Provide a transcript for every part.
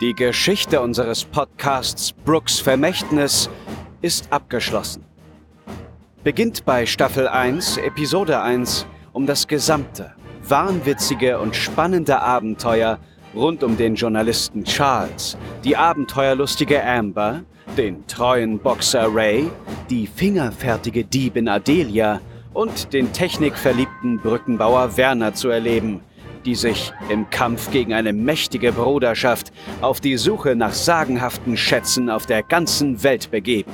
Die Geschichte unseres Podcasts Brooks Vermächtnis ist abgeschlossen. Beginnt bei Staffel 1, Episode 1, um das gesamte, wahnwitzige und spannende Abenteuer rund um den Journalisten Charles, die abenteuerlustige Amber, den treuen Boxer Ray, die fingerfertige Diebin Adelia und den technikverliebten Brückenbauer Werner zu erleben, die sich im Kampf gegen eine mächtige Bruderschaft auf die Suche nach sagenhaften Schätzen auf der ganzen Welt begeben.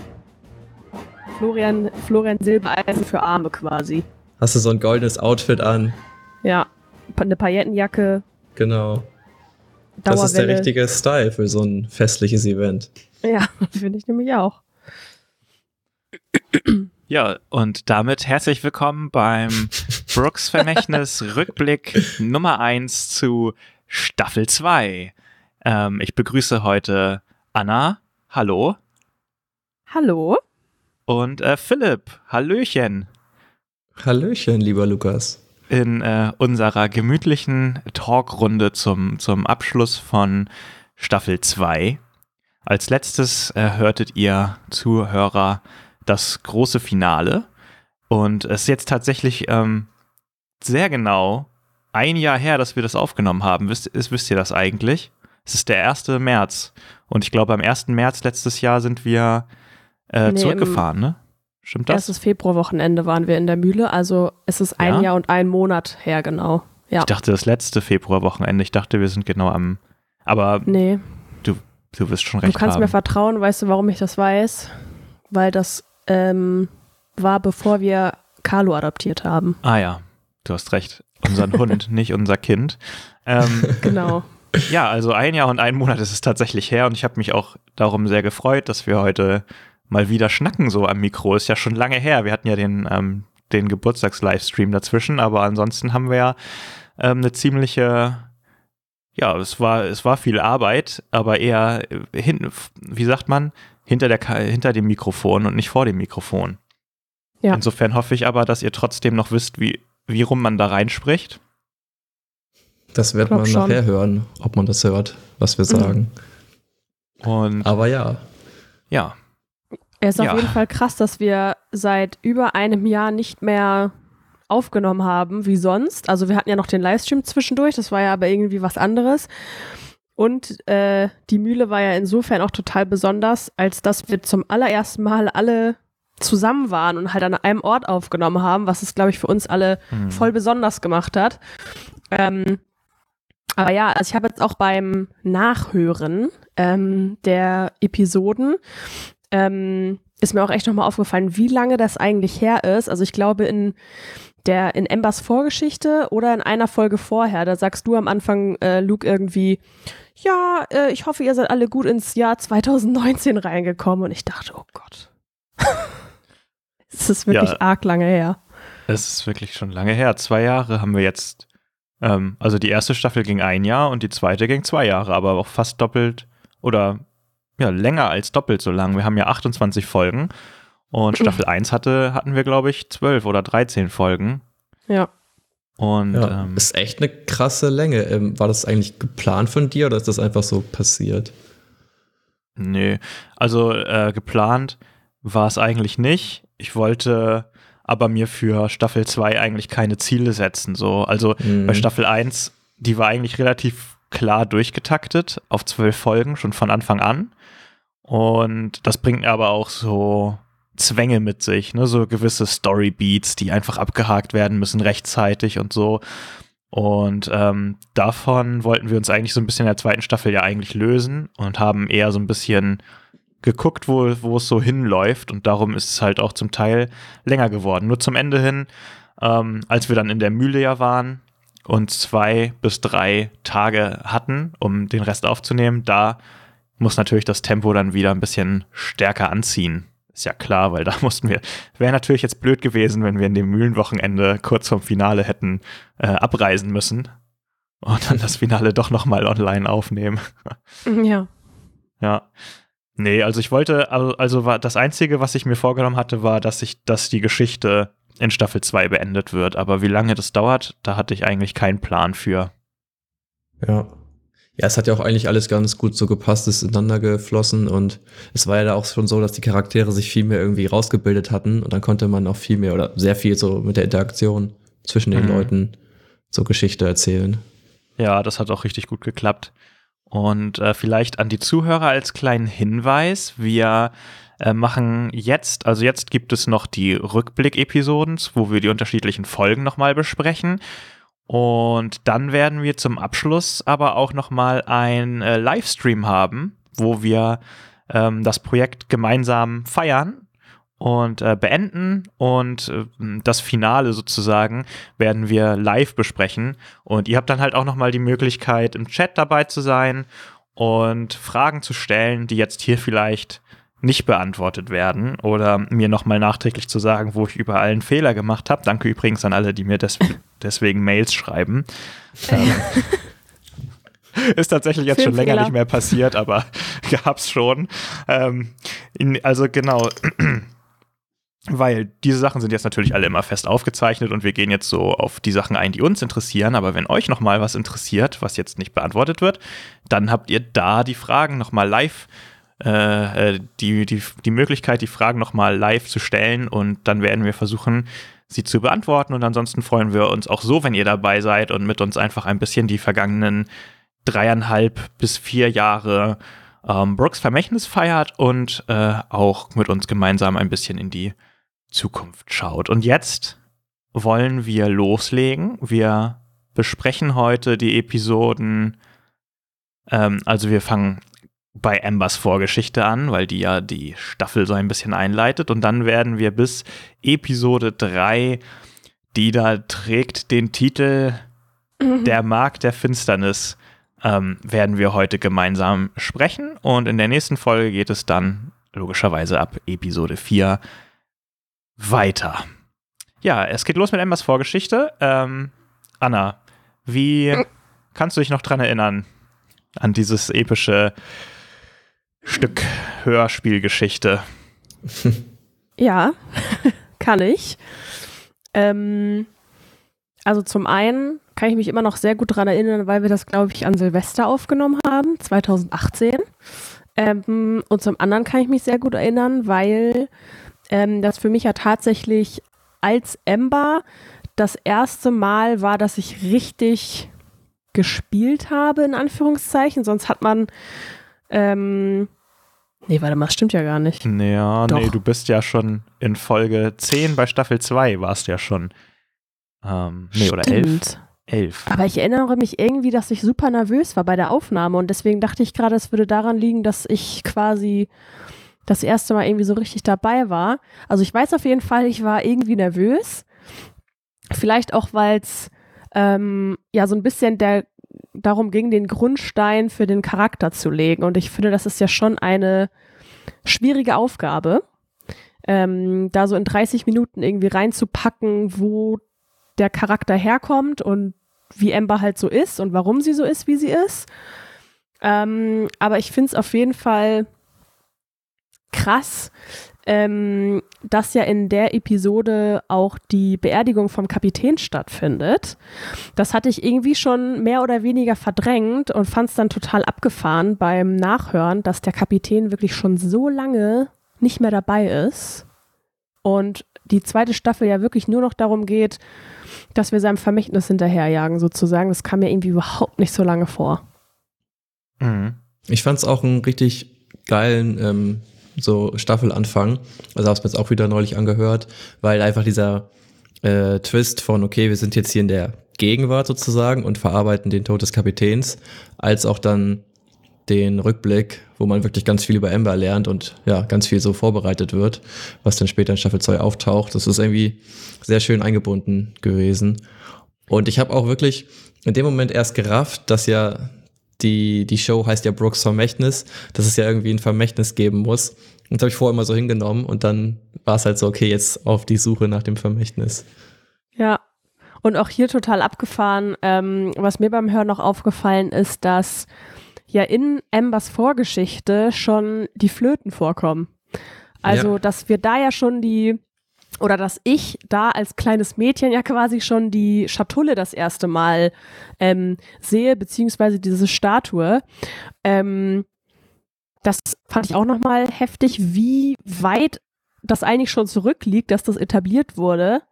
Florian, Florian Silbereisen für Arme quasi. Hast du so ein goldenes Outfit an? Ja, eine Paillettenjacke. Genau. Das ist der richtige Style für so ein festliches Event. Ja, finde ich nämlich auch. Ja, und damit herzlich willkommen beim Brooks Vermächtnis Rückblick Nummer 1 zu Staffel 2. Ähm, ich begrüße heute Anna. Hallo. Hallo. Und äh, Philipp. Hallöchen. Hallöchen, lieber Lukas. In äh, unserer gemütlichen Talkrunde zum, zum Abschluss von Staffel 2. Als letztes äh, hörtet ihr Zuhörer das große Finale. Und es ist jetzt tatsächlich ähm, sehr genau ein Jahr her, dass wir das aufgenommen haben. Wisst, ist, wisst ihr das eigentlich? Es ist der 1. März. Und ich glaube, am 1. März letztes Jahr sind wir äh, nee, zurückgefahren, ne? Stimmt das? Erstes Februarwochenende waren wir in der Mühle. Also es ist ein ja? Jahr und ein Monat her, genau. Ja. Ich dachte, das letzte Februarwochenende. Ich dachte, wir sind genau am. Aber nee. du, du wirst schon recht Du kannst haben. mir vertrauen. Weißt du, warum ich das weiß? Weil das ähm, war, bevor wir Carlo adoptiert haben. Ah ja, du hast recht. Unseren Hund, nicht unser Kind. Ähm, genau. Ja, also ein Jahr und ein Monat ist es tatsächlich her und ich habe mich auch darum sehr gefreut, dass wir heute mal wieder schnacken so am Mikro. Ist ja schon lange her. Wir hatten ja den, ähm, den Geburtstags-Livestream dazwischen, aber ansonsten haben wir ja ähm, eine ziemliche, ja, es war, es war viel Arbeit, aber eher hinten, wie sagt man, hinter, der, hinter dem Mikrofon und nicht vor dem Mikrofon. Ja. Insofern hoffe ich aber, dass ihr trotzdem noch wisst, wie, wie rum man da reinspricht. Das wird man schon. nachher hören, ob man das hört, was wir sagen. Und aber ja. Ja. Es ist ja. auf jeden Fall krass, dass wir seit über einem Jahr nicht mehr aufgenommen haben wie sonst. Also wir hatten ja noch den Livestream zwischendurch, das war ja aber irgendwie was anderes. Und äh, die Mühle war ja insofern auch total besonders, als dass wir zum allerersten Mal alle zusammen waren und halt an einem Ort aufgenommen haben, was es, glaube ich, für uns alle mhm. voll besonders gemacht hat. Ähm, aber ja, also ich habe jetzt auch beim Nachhören ähm, der Episoden ähm, ist mir auch echt nochmal aufgefallen, wie lange das eigentlich her ist. Also ich glaube, in der in Embers Vorgeschichte oder in einer Folge vorher, da sagst du am Anfang, äh, Luke, irgendwie, ja, äh, ich hoffe, ihr seid alle gut ins Jahr 2019 reingekommen. Und ich dachte, oh Gott. es ist wirklich ja, arg lange her. Es ist wirklich schon lange her. Zwei Jahre haben wir jetzt. Ähm, also die erste Staffel ging ein Jahr und die zweite ging zwei Jahre, aber auch fast doppelt oder ja, länger als doppelt so lang. Wir haben ja 28 Folgen und Staffel 1 hatte, hatten wir, glaube ich, 12 oder 13 Folgen. Ja. Und ja, ähm, ist echt eine krasse Länge. Ähm, war das eigentlich geplant von dir oder ist das einfach so passiert? Nee, also äh, geplant war es eigentlich nicht. Ich wollte aber mir für Staffel 2 eigentlich keine Ziele setzen. So. Also mhm. bei Staffel 1, die war eigentlich relativ klar durchgetaktet auf zwölf Folgen, schon von Anfang an. Und das bringt aber auch so Zwänge mit sich, ne? so gewisse Storybeats, die einfach abgehakt werden müssen rechtzeitig und so. Und ähm, davon wollten wir uns eigentlich so ein bisschen in der zweiten Staffel ja eigentlich lösen und haben eher so ein bisschen geguckt, wo, wo es so hinläuft. Und darum ist es halt auch zum Teil länger geworden. Nur zum Ende hin, ähm, als wir dann in der Mühle ja waren und zwei bis drei Tage hatten, um den Rest aufzunehmen, da muss natürlich das Tempo dann wieder ein bisschen stärker anziehen. Ist ja klar, weil da mussten wir. Wäre natürlich jetzt blöd gewesen, wenn wir in dem Mühlenwochenende kurz vorm Finale hätten äh, abreisen müssen und dann das Finale doch nochmal online aufnehmen. Ja. Ja. Nee, also ich wollte, also, also war das Einzige, was ich mir vorgenommen hatte, war, dass ich, dass die Geschichte in Staffel 2 beendet wird. Aber wie lange das dauert, da hatte ich eigentlich keinen Plan für. Ja. Ja, es hat ja auch eigentlich alles ganz gut so gepasst, ist ineinander geflossen und es war ja da auch schon so, dass die Charaktere sich viel mehr irgendwie rausgebildet hatten und dann konnte man auch viel mehr oder sehr viel so mit der Interaktion zwischen den mhm. Leuten so Geschichte erzählen. Ja, das hat auch richtig gut geklappt. Und äh, vielleicht an die Zuhörer als kleinen Hinweis, wir äh, machen jetzt, also jetzt gibt es noch die Rückblick-Episoden, wo wir die unterschiedlichen Folgen nochmal besprechen. Und dann werden wir zum Abschluss aber auch nochmal ein äh, Livestream haben, wo wir ähm, das Projekt gemeinsam feiern und äh, beenden. Und äh, das Finale sozusagen werden wir live besprechen. Und ihr habt dann halt auch nochmal die Möglichkeit im Chat dabei zu sein und Fragen zu stellen, die jetzt hier vielleicht nicht beantwortet werden oder mir nochmal nachträglich zu sagen, wo ich überall einen Fehler gemacht habe. Danke übrigens an alle, die mir des deswegen Mails schreiben. Ähm, ist tatsächlich jetzt schon länger nicht mehr passiert, aber gab's schon. Ähm, in, also genau. Weil diese Sachen sind jetzt natürlich alle immer fest aufgezeichnet und wir gehen jetzt so auf die Sachen ein, die uns interessieren. Aber wenn euch nochmal was interessiert, was jetzt nicht beantwortet wird, dann habt ihr da die Fragen nochmal live äh, äh, die, die, die Möglichkeit, die Fragen nochmal live zu stellen und dann werden wir versuchen, sie zu beantworten. Und ansonsten freuen wir uns auch so, wenn ihr dabei seid und mit uns einfach ein bisschen die vergangenen dreieinhalb bis vier Jahre ähm, Brooks Vermächtnis feiert und äh, auch mit uns gemeinsam ein bisschen in die Zukunft schaut. Und jetzt wollen wir loslegen. Wir besprechen heute die Episoden. Ähm, also wir fangen bei Ambers Vorgeschichte an, weil die ja die Staffel so ein bisschen einleitet. Und dann werden wir bis Episode 3, die da trägt den Titel mhm. Der Markt der Finsternis, ähm, werden wir heute gemeinsam sprechen. Und in der nächsten Folge geht es dann logischerweise ab Episode 4 weiter. Ja, es geht los mit Ambers Vorgeschichte. Ähm, Anna, wie kannst du dich noch dran erinnern? An dieses epische Stück Hörspielgeschichte. Ja, kann ich. Ähm, also zum einen kann ich mich immer noch sehr gut daran erinnern, weil wir das, glaube ich, an Silvester aufgenommen haben, 2018. Ähm, und zum anderen kann ich mich sehr gut erinnern, weil ähm, das für mich ja tatsächlich als Ember das erste Mal war, dass ich richtig gespielt habe, in Anführungszeichen. Sonst hat man ähm, nee, warte mal, das stimmt ja gar nicht. Ja, Doch. nee, du bist ja schon in Folge 10 bei Staffel 2 warst ja schon. Ähm, nee, stimmt. oder 11. 11. Aber ich erinnere mich irgendwie, dass ich super nervös war bei der Aufnahme und deswegen dachte ich gerade, es würde daran liegen, dass ich quasi das erste Mal irgendwie so richtig dabei war. Also ich weiß auf jeden Fall, ich war irgendwie nervös. Vielleicht auch, weil es ähm, ja so ein bisschen der darum ging, den Grundstein für den Charakter zu legen. Und ich finde, das ist ja schon eine schwierige Aufgabe, ähm, da so in 30 Minuten irgendwie reinzupacken, wo der Charakter herkommt und wie Ember halt so ist und warum sie so ist, wie sie ist. Ähm, aber ich finde es auf jeden Fall krass, ähm, dass ja in der Episode auch die Beerdigung vom Kapitän stattfindet. Das hatte ich irgendwie schon mehr oder weniger verdrängt und fand es dann total abgefahren beim Nachhören, dass der Kapitän wirklich schon so lange nicht mehr dabei ist und die zweite Staffel ja wirklich nur noch darum geht, dass wir seinem Vermächtnis hinterherjagen, sozusagen. Das kam mir irgendwie überhaupt nicht so lange vor. Mhm. Ich fand es auch einen richtig geilen ähm, so Staffelanfang. Also habe es mir jetzt auch wieder neulich angehört, weil einfach dieser äh, Twist von, okay, wir sind jetzt hier in der Gegenwart sozusagen und verarbeiten den Tod des Kapitäns, als auch dann den Rückblick, wo man wirklich ganz viel über Ember lernt und ja, ganz viel so vorbereitet wird, was dann später in Staffel 2 auftaucht. Das ist irgendwie sehr schön eingebunden gewesen. Und ich habe auch wirklich in dem Moment erst gerafft, dass ja die, die Show heißt ja Brooks Vermächtnis, dass es ja irgendwie ein Vermächtnis geben muss. Und das habe ich vorher immer so hingenommen und dann war es halt so, okay, jetzt auf die Suche nach dem Vermächtnis. Ja, und auch hier total abgefahren. Ähm, was mir beim Hören noch aufgefallen ist, dass ja in Ambers Vorgeschichte schon die Flöten vorkommen. Also, ja. dass wir da ja schon die oder dass ich da als kleines Mädchen ja quasi schon die Schatulle das erste Mal ähm, sehe, beziehungsweise diese Statue. Ähm, das fand ich auch nochmal heftig, wie weit das eigentlich schon zurückliegt, dass das etabliert wurde.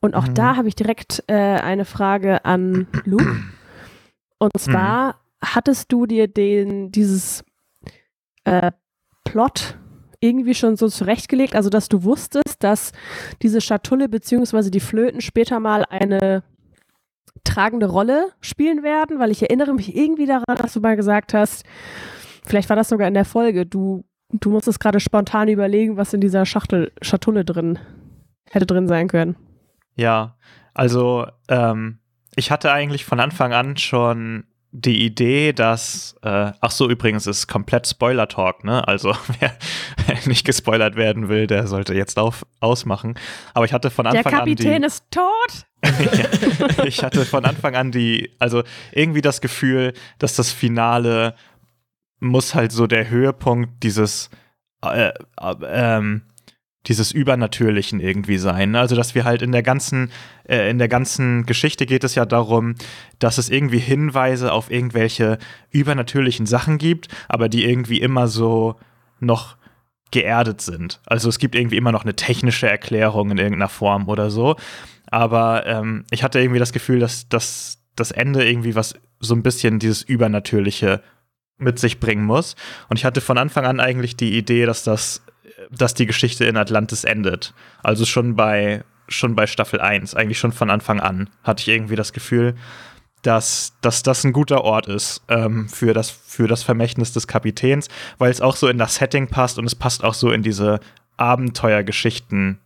Und auch mhm. da habe ich direkt äh, eine Frage an Luke. Und zwar mhm. hattest du dir den, dieses äh, Plot irgendwie schon so zurechtgelegt, also dass du wusstest, dass diese Schatulle bzw. die Flöten später mal eine tragende Rolle spielen werden, weil ich erinnere mich irgendwie daran, dass du mal gesagt hast, vielleicht war das sogar in der Folge, du, du musstest gerade spontan überlegen, was in dieser Schachtel, Schatulle drin hätte drin sein können. Ja, also ähm, ich hatte eigentlich von Anfang an schon die Idee, dass, äh, ach so, übrigens ist komplett Spoiler-Talk, ne? Also wer, wer, nicht gespoilert werden will, der sollte jetzt auf, ausmachen. Aber ich hatte von Anfang an. Der Kapitän an die, ist tot! ja, ich hatte von Anfang an die, also irgendwie das Gefühl, dass das Finale muss halt so der Höhepunkt dieses äh, äh, ähm, dieses Übernatürlichen irgendwie sein. Also, dass wir halt in der ganzen, äh, in der ganzen Geschichte geht es ja darum, dass es irgendwie Hinweise auf irgendwelche übernatürlichen Sachen gibt, aber die irgendwie immer so noch geerdet sind. Also es gibt irgendwie immer noch eine technische Erklärung in irgendeiner Form oder so. Aber ähm, ich hatte irgendwie das Gefühl, dass, dass das Ende irgendwie was so ein bisschen dieses Übernatürliche mit sich bringen muss. Und ich hatte von Anfang an eigentlich die Idee, dass das dass die Geschichte in Atlantis endet. Also schon bei, schon bei Staffel 1, eigentlich schon von Anfang an, hatte ich irgendwie das Gefühl, dass, dass das ein guter Ort ist ähm, für, das, für das Vermächtnis des Kapitäns, weil es auch so in das Setting passt und es passt auch so in diese Abenteuergeschichten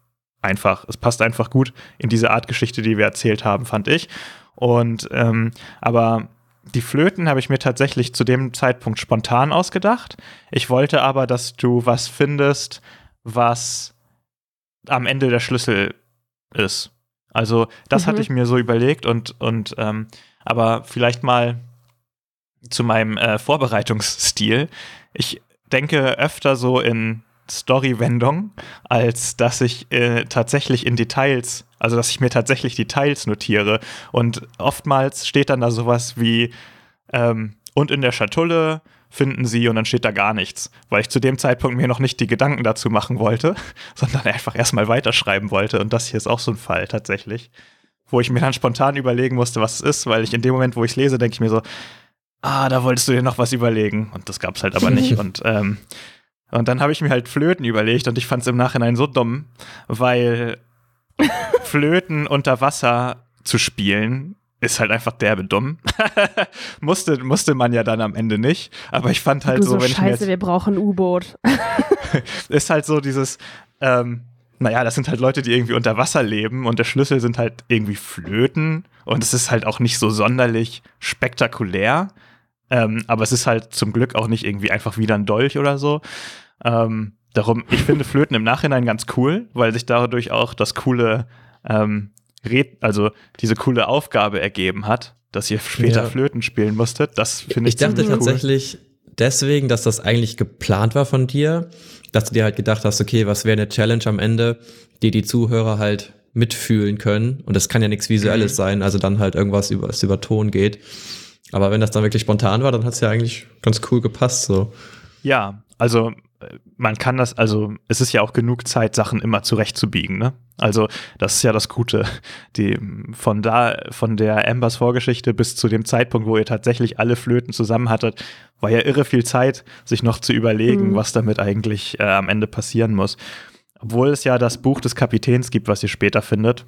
einfach. Es passt einfach gut in diese Art Geschichte, die wir erzählt haben, fand ich. Und ähm, aber die Flöten habe ich mir tatsächlich zu dem Zeitpunkt spontan ausgedacht. Ich wollte aber, dass du was findest, was am Ende der Schlüssel ist. Also, das mhm. hatte ich mir so überlegt und, und ähm, aber vielleicht mal zu meinem äh, Vorbereitungsstil. Ich denke öfter so in Story-Wendung, als dass ich äh, tatsächlich in Details, also dass ich mir tatsächlich Details notiere. Und oftmals steht dann da sowas wie, ähm, und in der Schatulle finden sie und dann steht da gar nichts, weil ich zu dem Zeitpunkt mir noch nicht die Gedanken dazu machen wollte, sondern einfach erstmal weiterschreiben wollte. Und das hier ist auch so ein Fall tatsächlich, wo ich mir dann spontan überlegen musste, was es ist, weil ich in dem Moment, wo ich es lese, denke ich mir so, ah, da wolltest du dir noch was überlegen. Und das gab es halt aber nicht. Und ähm, und dann habe ich mir halt Flöten überlegt und ich fand es im Nachhinein so dumm, weil Flöten unter Wasser zu spielen ist halt einfach derbe dumm. musste, musste man ja dann am Ende nicht. Aber ich fand halt du so, wenn Scheiße, ich mir wir brauchen ein U-Boot. ist halt so dieses, ähm, naja, das sind halt Leute, die irgendwie unter Wasser leben und der Schlüssel sind halt irgendwie Flöten und es ist halt auch nicht so sonderlich spektakulär. Ähm, aber es ist halt zum Glück auch nicht irgendwie einfach wieder ein Dolch oder so. Ähm, darum, ich finde Flöten im Nachhinein ganz cool, weil sich dadurch auch das coole, ähm, Red also diese coole Aufgabe ergeben hat, dass ihr später ja. Flöten spielen musstet. Das finde ich Ich dachte tatsächlich deswegen, dass das eigentlich geplant war von dir, dass du dir halt gedacht hast, okay, was wäre eine Challenge am Ende, die die Zuhörer halt mitfühlen können. Und das kann ja nichts Visuelles mhm. sein, also dann halt irgendwas über, was über Ton geht. Aber wenn das dann wirklich spontan war, dann hat es ja eigentlich ganz cool gepasst. So. Ja, also man kann das, also es ist ja auch genug Zeit, Sachen immer zurechtzubiegen, ne? Also, das ist ja das Gute. Die, von da, von der Ambers Vorgeschichte bis zu dem Zeitpunkt, wo ihr tatsächlich alle Flöten zusammen hattet, war ja irre viel Zeit, sich noch zu überlegen, mhm. was damit eigentlich äh, am Ende passieren muss. Obwohl es ja das Buch des Kapitäns gibt, was ihr später findet.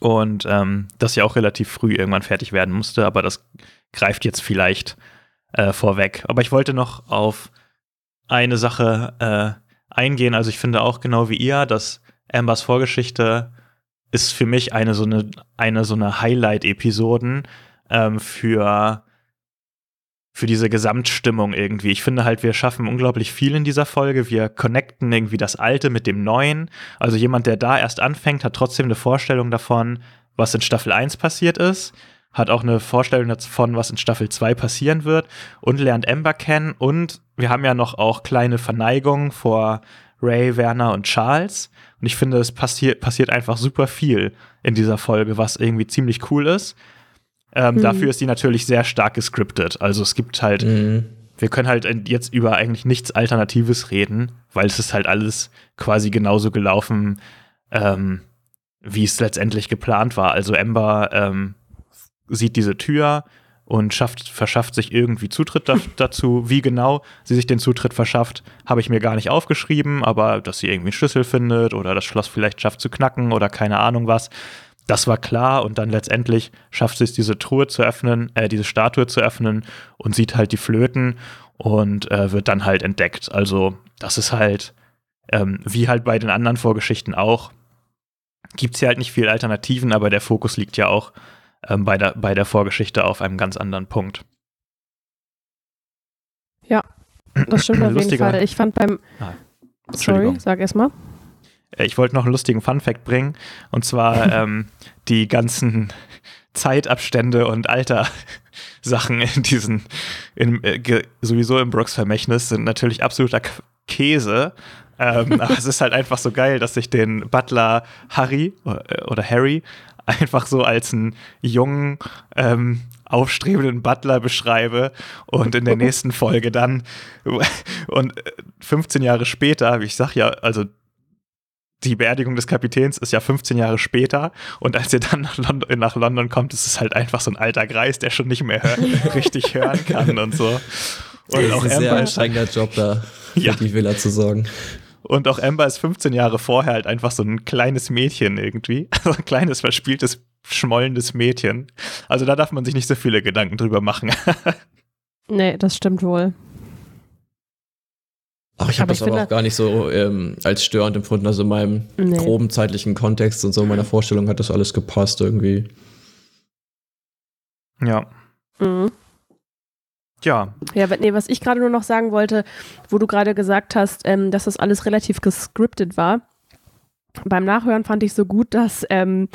Und ähm, das ja auch relativ früh irgendwann fertig werden musste, aber das greift jetzt vielleicht äh, vorweg. Aber ich wollte noch auf eine Sache äh, eingehen. Also ich finde auch genau wie ihr, dass Ambers Vorgeschichte ist für mich eine so eine, eine so eine Highlight-Episoden ähm, für, für diese Gesamtstimmung irgendwie. Ich finde halt, wir schaffen unglaublich viel in dieser Folge. Wir connecten irgendwie das Alte mit dem Neuen. Also jemand, der da erst anfängt, hat trotzdem eine Vorstellung davon, was in Staffel 1 passiert ist hat auch eine Vorstellung davon, was in Staffel 2 passieren wird und lernt Amber kennen. Und wir haben ja noch auch kleine Verneigungen vor Ray, Werner und Charles. Und ich finde, es passiert, passiert einfach super viel in dieser Folge, was irgendwie ziemlich cool ist. Ähm, mhm. Dafür ist die natürlich sehr stark gescriptet. Also es gibt halt, mhm. wir können halt jetzt über eigentlich nichts Alternatives reden, weil es ist halt alles quasi genauso gelaufen, ähm, wie es letztendlich geplant war. Also Ember ähm, sieht diese Tür und schafft, verschafft sich irgendwie Zutritt da, dazu. Wie genau sie sich den Zutritt verschafft, habe ich mir gar nicht aufgeschrieben, aber dass sie irgendwie einen Schlüssel findet oder das Schloss vielleicht schafft zu knacken oder keine Ahnung was. Das war klar und dann letztendlich schafft sie es, diese Truhe zu öffnen, äh, diese Statue zu öffnen und sieht halt die Flöten und äh, wird dann halt entdeckt. Also, das ist halt, ähm, wie halt bei den anderen Vorgeschichten auch, gibt es hier halt nicht viel Alternativen, aber der Fokus liegt ja auch ähm, bei, der, bei der Vorgeschichte auf einem ganz anderen Punkt. Ja, das stimmt auf jeden Fall. Ich fand beim. Ah, sorry, sag erst mal. Äh, ich wollte noch einen lustigen Fun-Fact bringen. Und zwar ähm, die ganzen Zeitabstände und Alter-Sachen in diesen, in, äh, sowieso im Brooks Vermächtnis sind natürlich absoluter Käse. ähm, aber es ist halt einfach so geil, dass ich den Butler Harry äh, oder Harry einfach so als einen jungen, ähm, aufstrebenden Butler beschreibe und in der nächsten Folge dann und 15 Jahre später, wie ich sag ja, also die Beerdigung des Kapitäns ist ja 15 Jahre später und als er dann nach London, nach London kommt, ist es halt einfach so ein alter Greis, der schon nicht mehr hör richtig hören kann und so. Und das auch ist ein sehr anstrengender Job da, für ja. die Villa zu sorgen. Und auch Amber ist 15 Jahre vorher halt einfach so ein kleines Mädchen irgendwie. Also ein kleines, verspieltes, schmollendes Mädchen. Also da darf man sich nicht so viele Gedanken drüber machen. nee, das stimmt wohl. Ach, ich habe das aber auch gar nicht so ähm, als störend empfunden. Also in meinem nee. groben zeitlichen Kontext und so meiner Vorstellung hat das alles gepasst irgendwie. Ja. Mhm. Ja. Ja, nee, was ich gerade nur noch sagen wollte, wo du gerade gesagt hast, ähm, dass das alles relativ gescriptet war. Beim Nachhören fand ich so gut, dass ähm,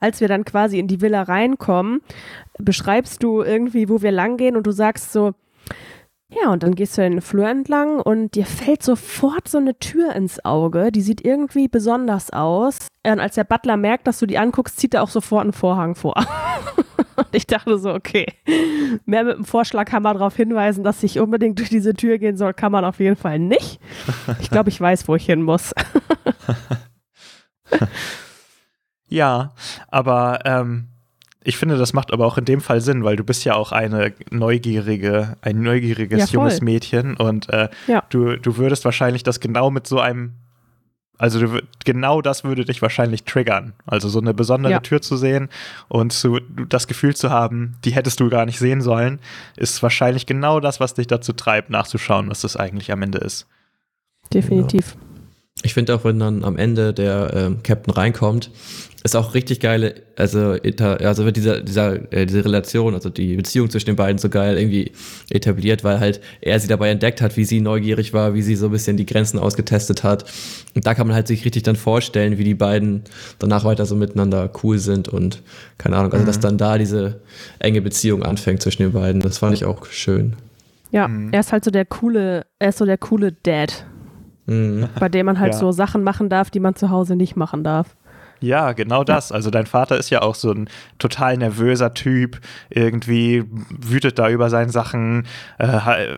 als wir dann quasi in die Villa reinkommen, beschreibst du irgendwie, wo wir langgehen und du sagst so, ja, und dann gehst du den Flur entlang und dir fällt sofort so eine Tür ins Auge. Die sieht irgendwie besonders aus. Und als der Butler merkt, dass du die anguckst, zieht er auch sofort einen Vorhang vor. Und ich dachte so, okay, mehr mit dem Vorschlaghammer darauf hinweisen, dass ich unbedingt durch diese Tür gehen soll, kann man auf jeden Fall nicht. Ich glaube, ich weiß, wo ich hin muss. ja, aber ähm, ich finde, das macht aber auch in dem Fall Sinn, weil du bist ja auch eine neugierige, ein neugieriges ja, junges Mädchen und äh, ja. du, du würdest wahrscheinlich das genau mit so einem, also du, genau das würde dich wahrscheinlich triggern. Also so eine besondere ja. Tür zu sehen und zu, das Gefühl zu haben, die hättest du gar nicht sehen sollen, ist wahrscheinlich genau das, was dich dazu treibt, nachzuschauen, was das eigentlich am Ende ist. Definitiv. Ich finde auch, wenn dann am Ende der ähm, Captain reinkommt ist auch richtig geile, also, also wird dieser, dieser, äh, diese Relation, also die Beziehung zwischen den beiden so geil irgendwie etabliert, weil halt er sie dabei entdeckt hat, wie sie neugierig war, wie sie so ein bisschen die Grenzen ausgetestet hat. Und da kann man halt sich richtig dann vorstellen, wie die beiden danach weiter so miteinander cool sind und keine Ahnung, also mhm. dass dann da diese enge Beziehung anfängt zwischen den beiden. Das fand ich auch schön. Ja, mhm. er ist halt so der coole, er ist so der coole Dad. Mhm. Bei dem man halt ja. so Sachen machen darf, die man zu Hause nicht machen darf. Ja, genau das. Also dein Vater ist ja auch so ein total nervöser Typ, irgendwie wütet da über seine Sachen, äh,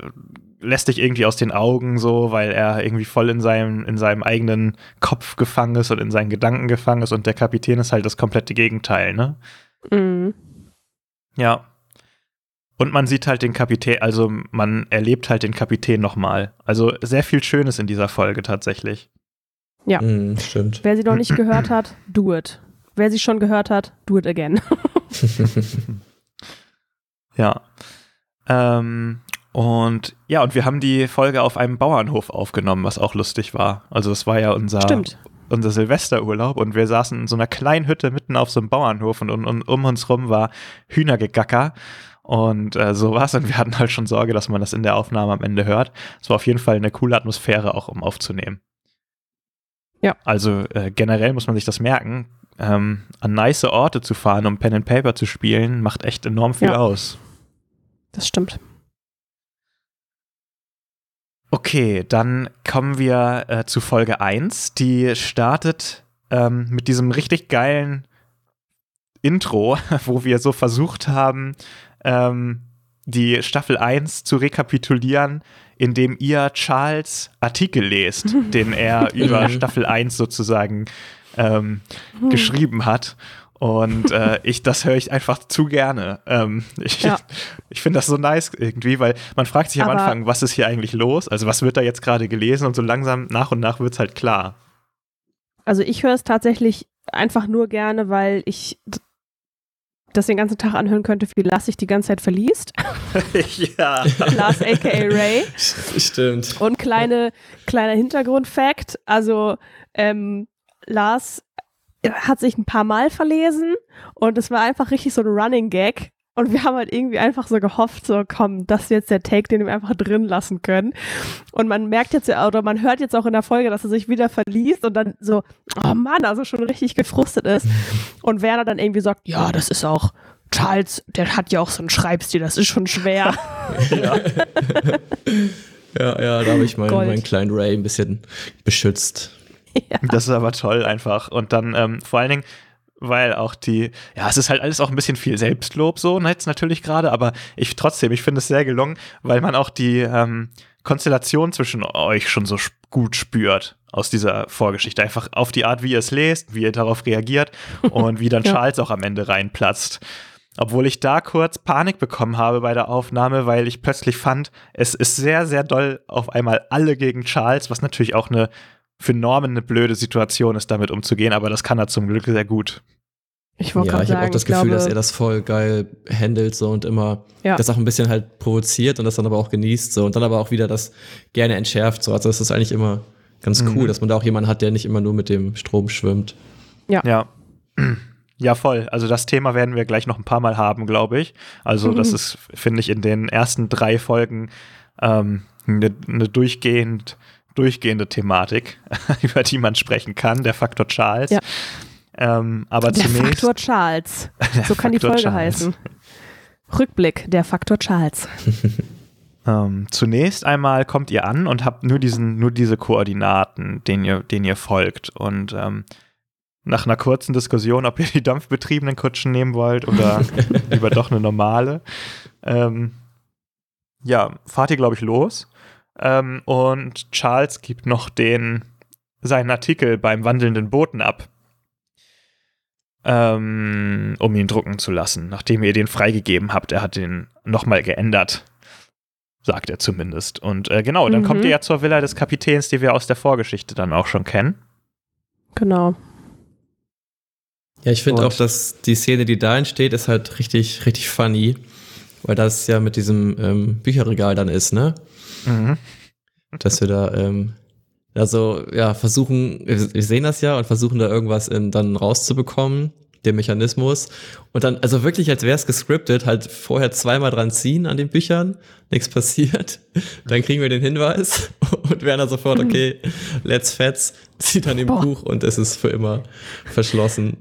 lässt dich irgendwie aus den Augen so, weil er irgendwie voll in seinem, in seinem eigenen Kopf gefangen ist und in seinen Gedanken gefangen ist und der Kapitän ist halt das komplette Gegenteil, ne? Mhm. Ja. Und man sieht halt den Kapitän, also man erlebt halt den Kapitän nochmal. Also sehr viel Schönes in dieser Folge tatsächlich. Ja. Mm, stimmt. Wer sie noch nicht gehört hat, do it. Wer sie schon gehört hat, do it again. ja. Ähm, und ja, und wir haben die Folge auf einem Bauernhof aufgenommen, was auch lustig war. Also es war ja unser, unser Silvesterurlaub und wir saßen in so einer kleinen Hütte mitten auf so einem Bauernhof und, und, und um uns rum war Hühnergegacker und äh, sowas. Und wir hatten halt schon Sorge, dass man das in der Aufnahme am Ende hört. Es war auf jeden Fall eine coole Atmosphäre auch, um aufzunehmen. Ja. Also äh, generell muss man sich das merken. ähm, an nice Orte zu fahren, um Pen and Paper zu spielen, macht echt enorm viel Ja. aus. Das stimmt. Okay, dann kommen wir äh, zu Folge 1. Die startet ähm, mit diesem richtig geilen Intro, wo wir so versucht haben, ähm, die Staffel 1 zu rekapitulieren, indem ihr Charles Artikel lest, den er über. Staffel 1 sozusagen ähm, Hm. geschrieben hat. Und äh, ich, das höre ich einfach zu gerne. Ähm, ich Ja. ich finde das so nice irgendwie, weil man fragt sich am Aber- Anfang, was ist hier eigentlich los? Also was wird da jetzt gerade gelesen? Und so langsam nach und nach wird es halt klar. Also ich höre es tatsächlich einfach nur gerne, weil ich das den ganzen Tag anhören könnte, wie Lars sich die ganze Zeit verliest. ja. Lars aka Ray. Stimmt. Und kleine, kleiner Hintergrundfact, also ähm, Lars hat sich ein paar Mal verlesen und es war einfach richtig so ein Running Gag. Und wir haben halt irgendwie einfach so gehofft, so komm, das ist jetzt der Take, den wir einfach drin lassen können. Und man merkt jetzt ja, oder man hört jetzt auch in der Folge, dass er sich wieder verliest und dann so, oh Mann, also schon richtig gefrustet ist. Und Werner dann irgendwie sagt, ja, das ist auch, Charles, der hat ja auch so einen Schreibstil, das ist schon schwer. ja. Ja, ja, da habe ich meinen, meinen kleinen Ray ein bisschen beschützt. Das ist aber toll einfach. Und dann ähm, vor allen Dingen, weil auch die, ja, es ist halt alles auch ein bisschen viel Selbstlob so, jetzt natürlich gerade, aber ich trotzdem, ich finde es sehr gelungen, weil man auch die ähm, Konstellation zwischen euch schon so gut spürt aus dieser Vorgeschichte. Einfach auf die Art, wie ihr es lest, wie ihr darauf reagiert und wie dann Ja. Charles auch am Ende reinplatzt. Obwohl ich da kurz Panik bekommen habe bei der Aufnahme, weil ich plötzlich fand, es ist sehr, sehr doll auf einmal alle gegen Charles, was natürlich auch eine für Norman eine blöde Situation ist, damit umzugehen, aber das kann er zum Glück sehr gut. Ich wollte Ja, gerade ich habe auch das Gefühl, glaube, dass er das voll geil handelt so und immer Ja. das auch ein bisschen halt provoziert und das dann aber auch genießt so und dann aber auch wieder das gerne entschärft so. Also das ist eigentlich immer ganz Mhm. cool, dass man da auch jemanden hat, der nicht immer nur mit dem Strom schwimmt. Ja. Ja, voll. Also das Thema werden wir gleich noch ein paar Mal haben, glaube ich. Also das Mhm. ist, finde ich, in den ersten drei Folgen ähm, eine eine durchgehend, durchgehende Thematik, über die man sprechen kann, der Faktor Charles. Ja. Ähm, aber der zunächst Faktor Charles. So kann die Faktor Folge Charles. heißen. Rückblick, der Faktor Charles. Ähm, zunächst einmal kommt ihr an und habt nur diesen, nur diese Koordinaten, denen ihr, denen ihr folgt. Und ähm, nach einer kurzen Diskussion, ob ihr die dampfbetriebenen Kutschen nehmen wollt oder lieber doch eine normale, ähm, ja, fahrt ihr, glaube ich, los. Ähm, und Charles gibt noch den, seinen Artikel beim wandelnden Boten ab. Ähm, um ihn drucken zu lassen, nachdem ihr den freigegeben habt. Er hat den nochmal geändert sagt er zumindest. Und äh, genau, dann Mhm. kommt ihr ja zur Villa des Kapitäns, die wir aus der Vorgeschichte dann auch schon kennen. Genau. Ja, ich finde auch, dass die Szene, die da entsteht, ist halt richtig, richtig funny, weil das ja mit diesem ähm, Bücherregal dann ist, ne? Mhm. Dass wir da ähm, also ja versuchen, wir sehen das ja und versuchen da irgendwas in, dann rauszubekommen, den Mechanismus. Und dann, also wirklich, als wäre es gescriptet, halt vorher zweimal dran ziehen an den Büchern, nichts passiert. Dann kriegen wir den Hinweis und Werner sofort, okay, let's fetz, zieht dann im. Buch und es ist für immer verschlossen.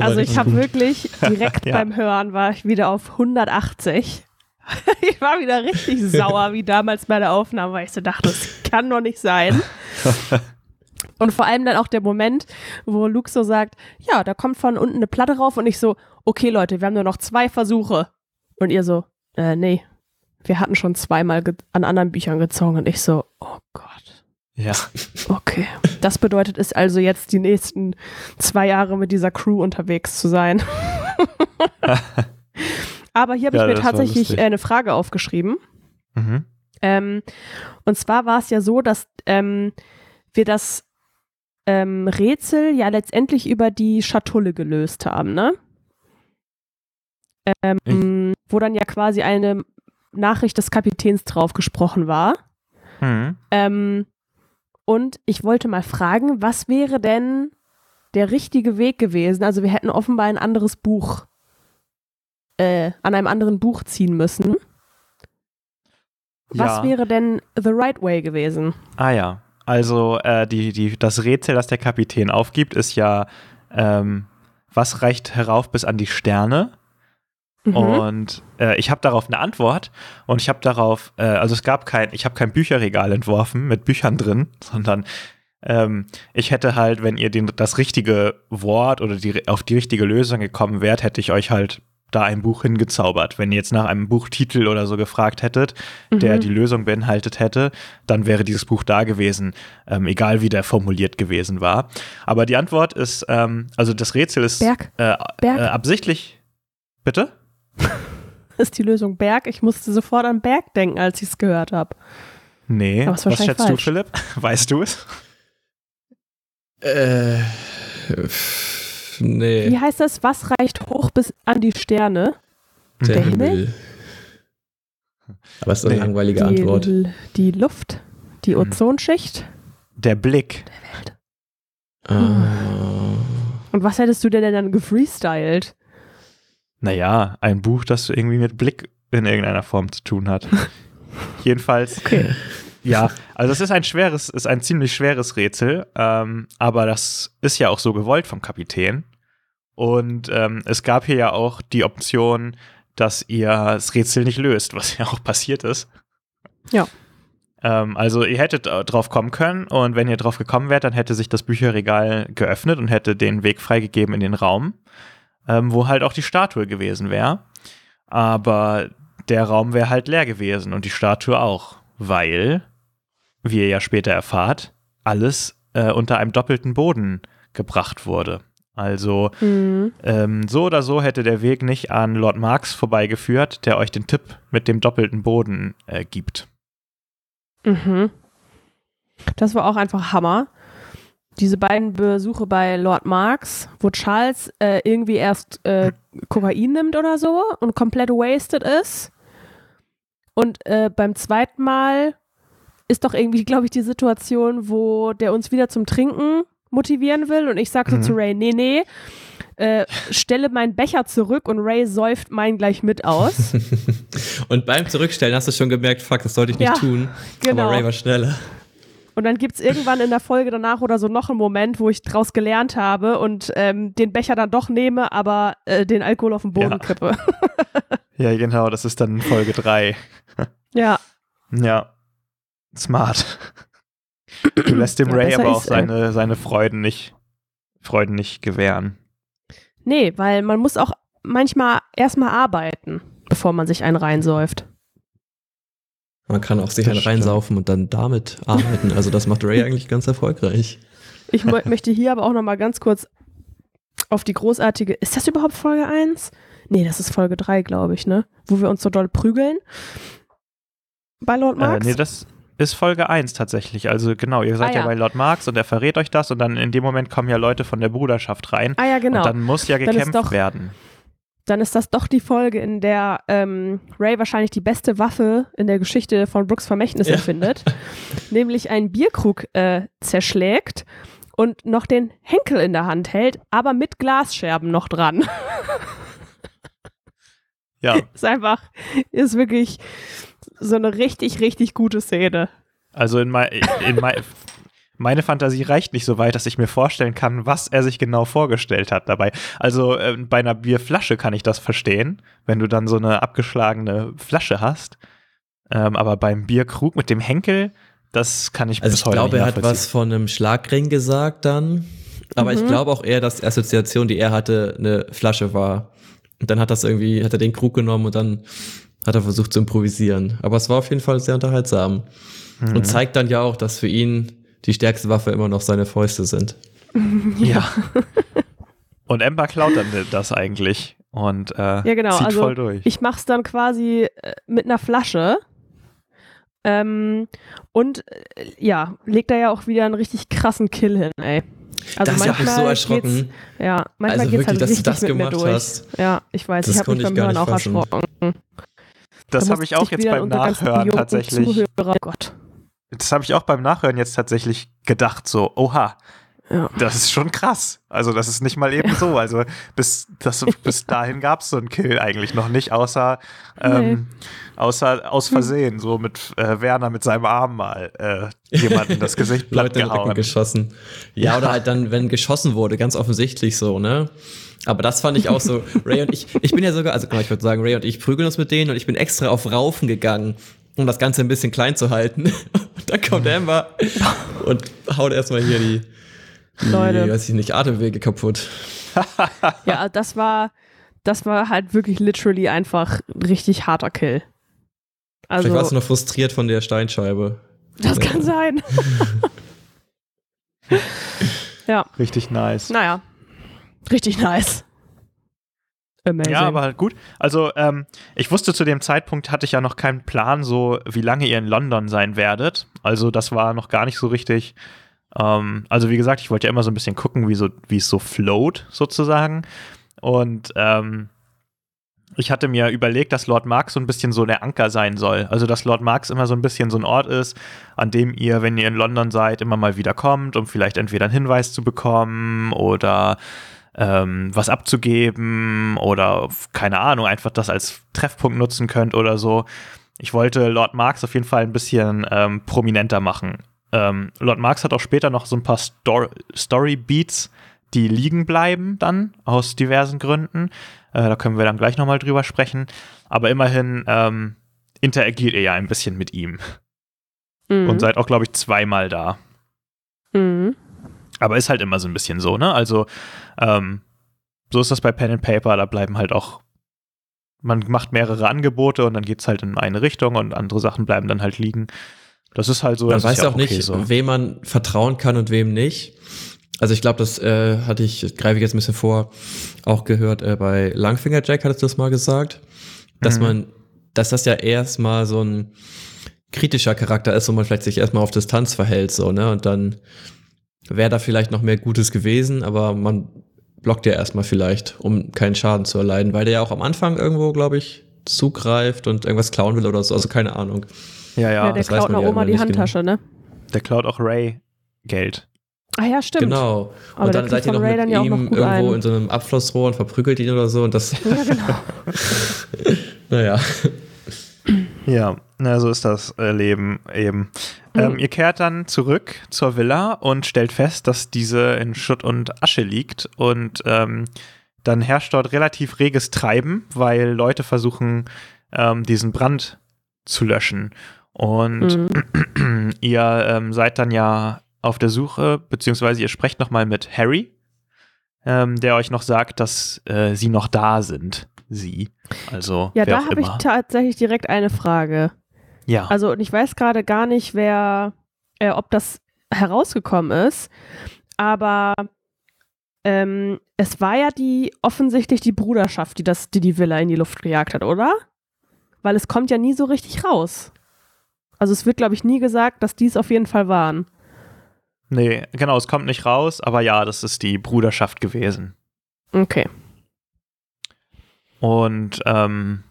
Also ich habe wirklich direkt Ja. beim Hören war ich wieder auf 180. Ich war wieder richtig sauer wie damals bei der Aufnahme, weil ich so dachte, das kann doch nicht sein. Und vor allem dann auch der Moment, wo Luke so sagt, ja, da kommt von unten eine Platte rauf und ich so, okay Leute, wir haben nur noch zwei Versuche. Und ihr so, äh, nee, wir hatten schon zweimal an anderen Büchern gezogen und ich so, oh Gott. Ja. Okay. Das bedeutet es also jetzt die nächsten zwei Jahre mit dieser Crew unterwegs zu sein. Aber hier habe Ja, ich mir tatsächlich äh, eine Frage aufgeschrieben. Mhm. Ähm, und zwar war es ja so, dass ähm, wir das ähm, Rätsel ja letztendlich über die Schatulle gelöst haben, ne? Ähm, wo dann ja quasi eine Nachricht des Kapitäns drauf gesprochen war. Mhm. Ähm, und ich wollte mal fragen, was wäre denn der richtige Weg gewesen? Also wir hätten offenbar ein anderes Buch, äh, an einem anderen Buch ziehen müssen. Was ja. wäre denn the right way gewesen? Ah ja. Also äh, die, die, das Rätsel, das der Kapitän aufgibt, ist ja ähm, was reicht herauf bis an die Sterne? Mhm. Und äh, ich habe darauf eine Antwort und ich habe darauf, äh, also es gab kein, ich habe kein Bücherregal entworfen mit Büchern drin, sondern ähm, ich hätte halt, wenn ihr den, das richtige Wort oder die, auf die richtige Lösung gekommen wärt, hätte ich euch halt da ein Buch hingezaubert. Wenn ihr jetzt nach einem Buchtitel oder so gefragt hättet, mhm. der die Lösung beinhaltet hätte, dann wäre dieses Buch da gewesen, ähm, egal wie der formuliert gewesen war. Aber die Antwort ist, ähm, also das Rätsel ist Berg. Äh, Berg. Äh, absichtlich. Bitte? ist die Lösung Berg? Ich musste sofort an Berg denken, als ich es gehört habe. Nee, was schätzt falsch. du, Philipp? Weißt du es? Äh, nee. Wie heißt das? Was reicht hoch bis an die Sterne? Der, Der Himmel? Himmel? Aber es ist eine nee. langweilige die, Antwort. Die Luft, die hm. Ozonschicht. Der Blick. Der Welt. Ah. Und was hättest du denn dann gefreestylt? Naja, ein Buch, das irgendwie mit Blick in irgendeiner Form zu tun hat. Jedenfalls. Okay. Ja, also es ist ein schweres, ist ein ziemlich schweres Rätsel, ähm, aber das ist ja auch so gewollt vom Kapitän. Und ähm, es gab hier ja auch die Option, dass ihr das Rätsel nicht löst, was ja auch passiert ist. Ja. Ähm, also ihr hättet drauf kommen können und wenn ihr drauf gekommen wärt, dann hätte sich das Bücherregal geöffnet und hätte den Weg freigegeben in den Raum, ähm, wo halt auch die Statue gewesen wäre. Aber der Raum wäre halt leer gewesen und die Statue auch, weil wie ihr ja später erfahrt, alles äh, unter einem doppelten Boden gebracht wurde. Also mhm. ähm, so oder so hätte der Weg nicht an Lord Marx vorbeigeführt, der euch den Tipp mit dem doppelten Boden äh, gibt. Mhm. Das war auch einfach Hammer. Diese beiden Besuche bei Lord Marx, wo Charles äh, irgendwie erst äh, Kokain nimmt oder so und komplett wasted ist. Und äh, beim zweiten Mal ist doch irgendwie, glaube ich, die Situation, wo der uns wieder zum Trinken motivieren will und ich sage so mhm. zu Ray, nee, nee, äh, stelle meinen Becher zurück und Ray säuft meinen gleich mit aus. und beim Zurückstellen hast du schon gemerkt, fuck, das sollte ich nicht ja, tun. Genau. Aber Ray war schneller. Und dann gibt es irgendwann in der Folge danach oder so noch einen Moment, wo ich draus gelernt habe und ähm, den Becher dann doch nehme, aber äh, den Alkohol auf den Boden ja. kippe. ja, genau, das ist dann Folge 3. ja. Ja. Smart. Du lässt dem ja, Ray aber auch seine, seine Freuden nicht, Freuden nicht gewähren. Nee, weil man muss auch manchmal erstmal arbeiten, bevor man sich einen reinsäuft. Man kann auch sich einen reinsaufen und dann damit arbeiten. Also das macht Ray eigentlich ganz erfolgreich. Ich möchte hier aber auch noch mal ganz kurz auf die großartige, ist das überhaupt Folge 1? Nee, das ist Folge 3, glaube ich, ne? Wo wir uns so doll prügeln. Bei Lord Marx? Äh, nee, das, ist Folge 1 tatsächlich. Also genau, ihr seid ah, ja. ja. bei Lord Marx und er verrät euch das und dann in dem Moment kommen ja Leute von der Bruderschaft rein. Ah ja, genau. Und dann muss ja gekämpft doch, werden. Dann ist das doch die Folge, in der ähm, Ray wahrscheinlich die beste Waffe in der Geschichte von Brooks Vermächtnis ja. erfindet. nämlich einen Bierkrug äh, zerschlägt und noch den Henkel in der Hand hält, aber mit Glasscherben noch dran. ja. Ist einfach, ist wirklich so eine richtig, richtig gute Szene. Also in, mein, in mein, meine Fantasie reicht nicht so weit, dass ich mir vorstellen kann, was er sich genau vorgestellt hat dabei. Also äh, bei einer Bierflasche kann ich das verstehen, wenn du dann so eine abgeschlagene Flasche hast. Ähm, aber beim Bierkrug mit dem Henkel, das kann ich also bis ich heute glaube, nicht er hat was von einem Schlagring gesagt dann. Aber mhm. ich glaube auch eher, dass die Assoziation, die er hatte, eine Flasche war. Und dann hat das irgendwie, hat er den Krug genommen und dann hat er versucht zu improvisieren. Aber es war auf jeden Fall sehr unterhaltsam. Mhm. Und zeigt dann ja auch, dass für ihn die stärkste Waffe immer noch seine Fäuste sind. ja. Und Ember klaut dann das eigentlich und äh, ja, genau. zieht also, voll durch. Ich mach's dann quasi äh, mit einer Flasche. Ähm, und äh, ja, legt da ja auch wieder einen richtig krassen Kill hin, ey. Also das hat mich so erschrocken. Ja, manchmal also geht's wirklich, halt richtig dass du das gemacht Hast. Ja, ich weiß, das ich habe mich beim Hören auch erschrocken. Das da habe ich auch jetzt beim Nachhören tatsächlich. Zuhörer. Gott. Das habe ich auch beim Nachhören jetzt tatsächlich gedacht, so, oha, ja. das ist schon krass. Also das ist nicht mal eben ja. so. Also bis, das, bis dahin gab es so einen Kill eigentlich noch nicht, außer, ähm, nee. außer aus Versehen, so mit äh, Werner mit seinem Arm mal äh, jemanden das Gesicht platt Leute gehauen. geschossen. Ja, ja, oder halt dann, wenn geschossen wurde, ganz offensichtlich so, ne? Aber das fand ich auch so. Ray und ich, ich bin ja sogar, also ich würde sagen, Ray und ich prügeln uns mit denen und ich bin extra auf Raufen gegangen, um das Ganze ein bisschen klein zu halten. Und dann kommt Amber und haut erstmal hier die, die Leute. weiß ich nicht, Atemwege kaputt. ja, das war, das war halt wirklich literally einfach richtig harter Kill. Also, Vielleicht warst du noch frustriert von der Steinscheibe. Das kann sein. ja. Richtig nice. Naja, Richtig nice. Amazing. Ja, aber halt gut. Also, ähm, ich wusste zu dem Zeitpunkt, hatte ich ja noch keinen Plan, so wie lange ihr in London sein werdet. Also, das war noch gar nicht so richtig. Ähm, also, wie gesagt, ich wollte ja immer so ein bisschen gucken, wie, so, es so float, sozusagen. Und ähm, ich hatte mir überlegt, dass Lord Marx so ein bisschen so der Anker sein soll. Also, dass Lord Marx immer so ein bisschen so ein Ort ist, an dem ihr, wenn ihr in London seid, immer mal wieder kommt, um vielleicht entweder einen Hinweis zu bekommen oder ähm, was abzugeben oder keine Ahnung, einfach das als Treffpunkt nutzen könnt oder so. Ich wollte Lord Marx auf jeden Fall ein bisschen ähm, prominenter machen. Ähm, Lord Marx hat auch später noch so ein paar Stor Story Beats, die liegen bleiben dann aus diversen Gründen. Äh, da können wir dann gleich nochmal drüber sprechen. Aber immerhin ähm, interagiert ihr ja ein bisschen mit ihm. Mhm. Und seid auch, glaube ich, zweimal da. Mhm. Aber ist halt immer so ein bisschen so, ne? Also, ähm, so ist das bei Pen and Paper, da bleiben halt auch, man macht mehrere Angebote und dann geht es halt in eine Richtung und andere Sachen bleiben dann halt liegen. Das ist halt so. Man weiß ja auch okay nicht, so. wem man vertrauen kann und wem nicht. Also ich glaube, das äh, hatte ich, greife ich jetzt ein bisschen vor, auch gehört, äh, bei Langfinger Jack hattest du das mal gesagt, dass mhm. man, dass das ja erstmal so ein kritischer Charakter ist, wo man vielleicht sich erstmal auf Distanz verhält, so, ne? Und dann wäre da vielleicht noch mehr Gutes gewesen, aber man blockt ja erstmal vielleicht, um keinen Schaden zu erleiden, weil der ja auch am Anfang irgendwo, glaube ich, zugreift und irgendwas klauen will oder so, also keine Ahnung. Ja, ja. ja der klaut nach Oma die Handtasche, genau. ne? Der klaut auch Ray Geld. Ah ja, stimmt. Genau. Aber und dann seid ihr noch Ray mit ihm irgendwo ein. in so einem Abflussrohr und verprügelt ihn oder so und das. Ja, genau. naja. Ja, na, so ist das Leben eben. Mhm. Ähm, ihr kehrt dann zurück zur Villa und stellt fest, dass diese in Schutt und Asche liegt und ähm, dann herrscht dort relativ reges Treiben, weil Leute versuchen, ähm, diesen Brand zu löschen. Und mhm. ihr ähm, seid dann ja auf der Suche, beziehungsweise ihr sprecht nochmal mit Harry, ähm, der euch noch sagt, dass äh, sie noch da sind sie. Also, ja, da habe ich tatsächlich direkt eine Frage. Ja. Also, und ich weiß gerade gar nicht, wer, äh, ob das herausgekommen ist, aber ähm, es war ja die offensichtlich die Bruderschaft, die das, die die Villa in die Luft gejagt hat, oder? Weil es kommt ja nie so richtig raus. Also es wird, glaube ich, nie gesagt, dass die es auf jeden Fall waren. Nee, genau, es kommt nicht raus, aber ja, das ist die Bruderschaft gewesen. Okay. Und ähm,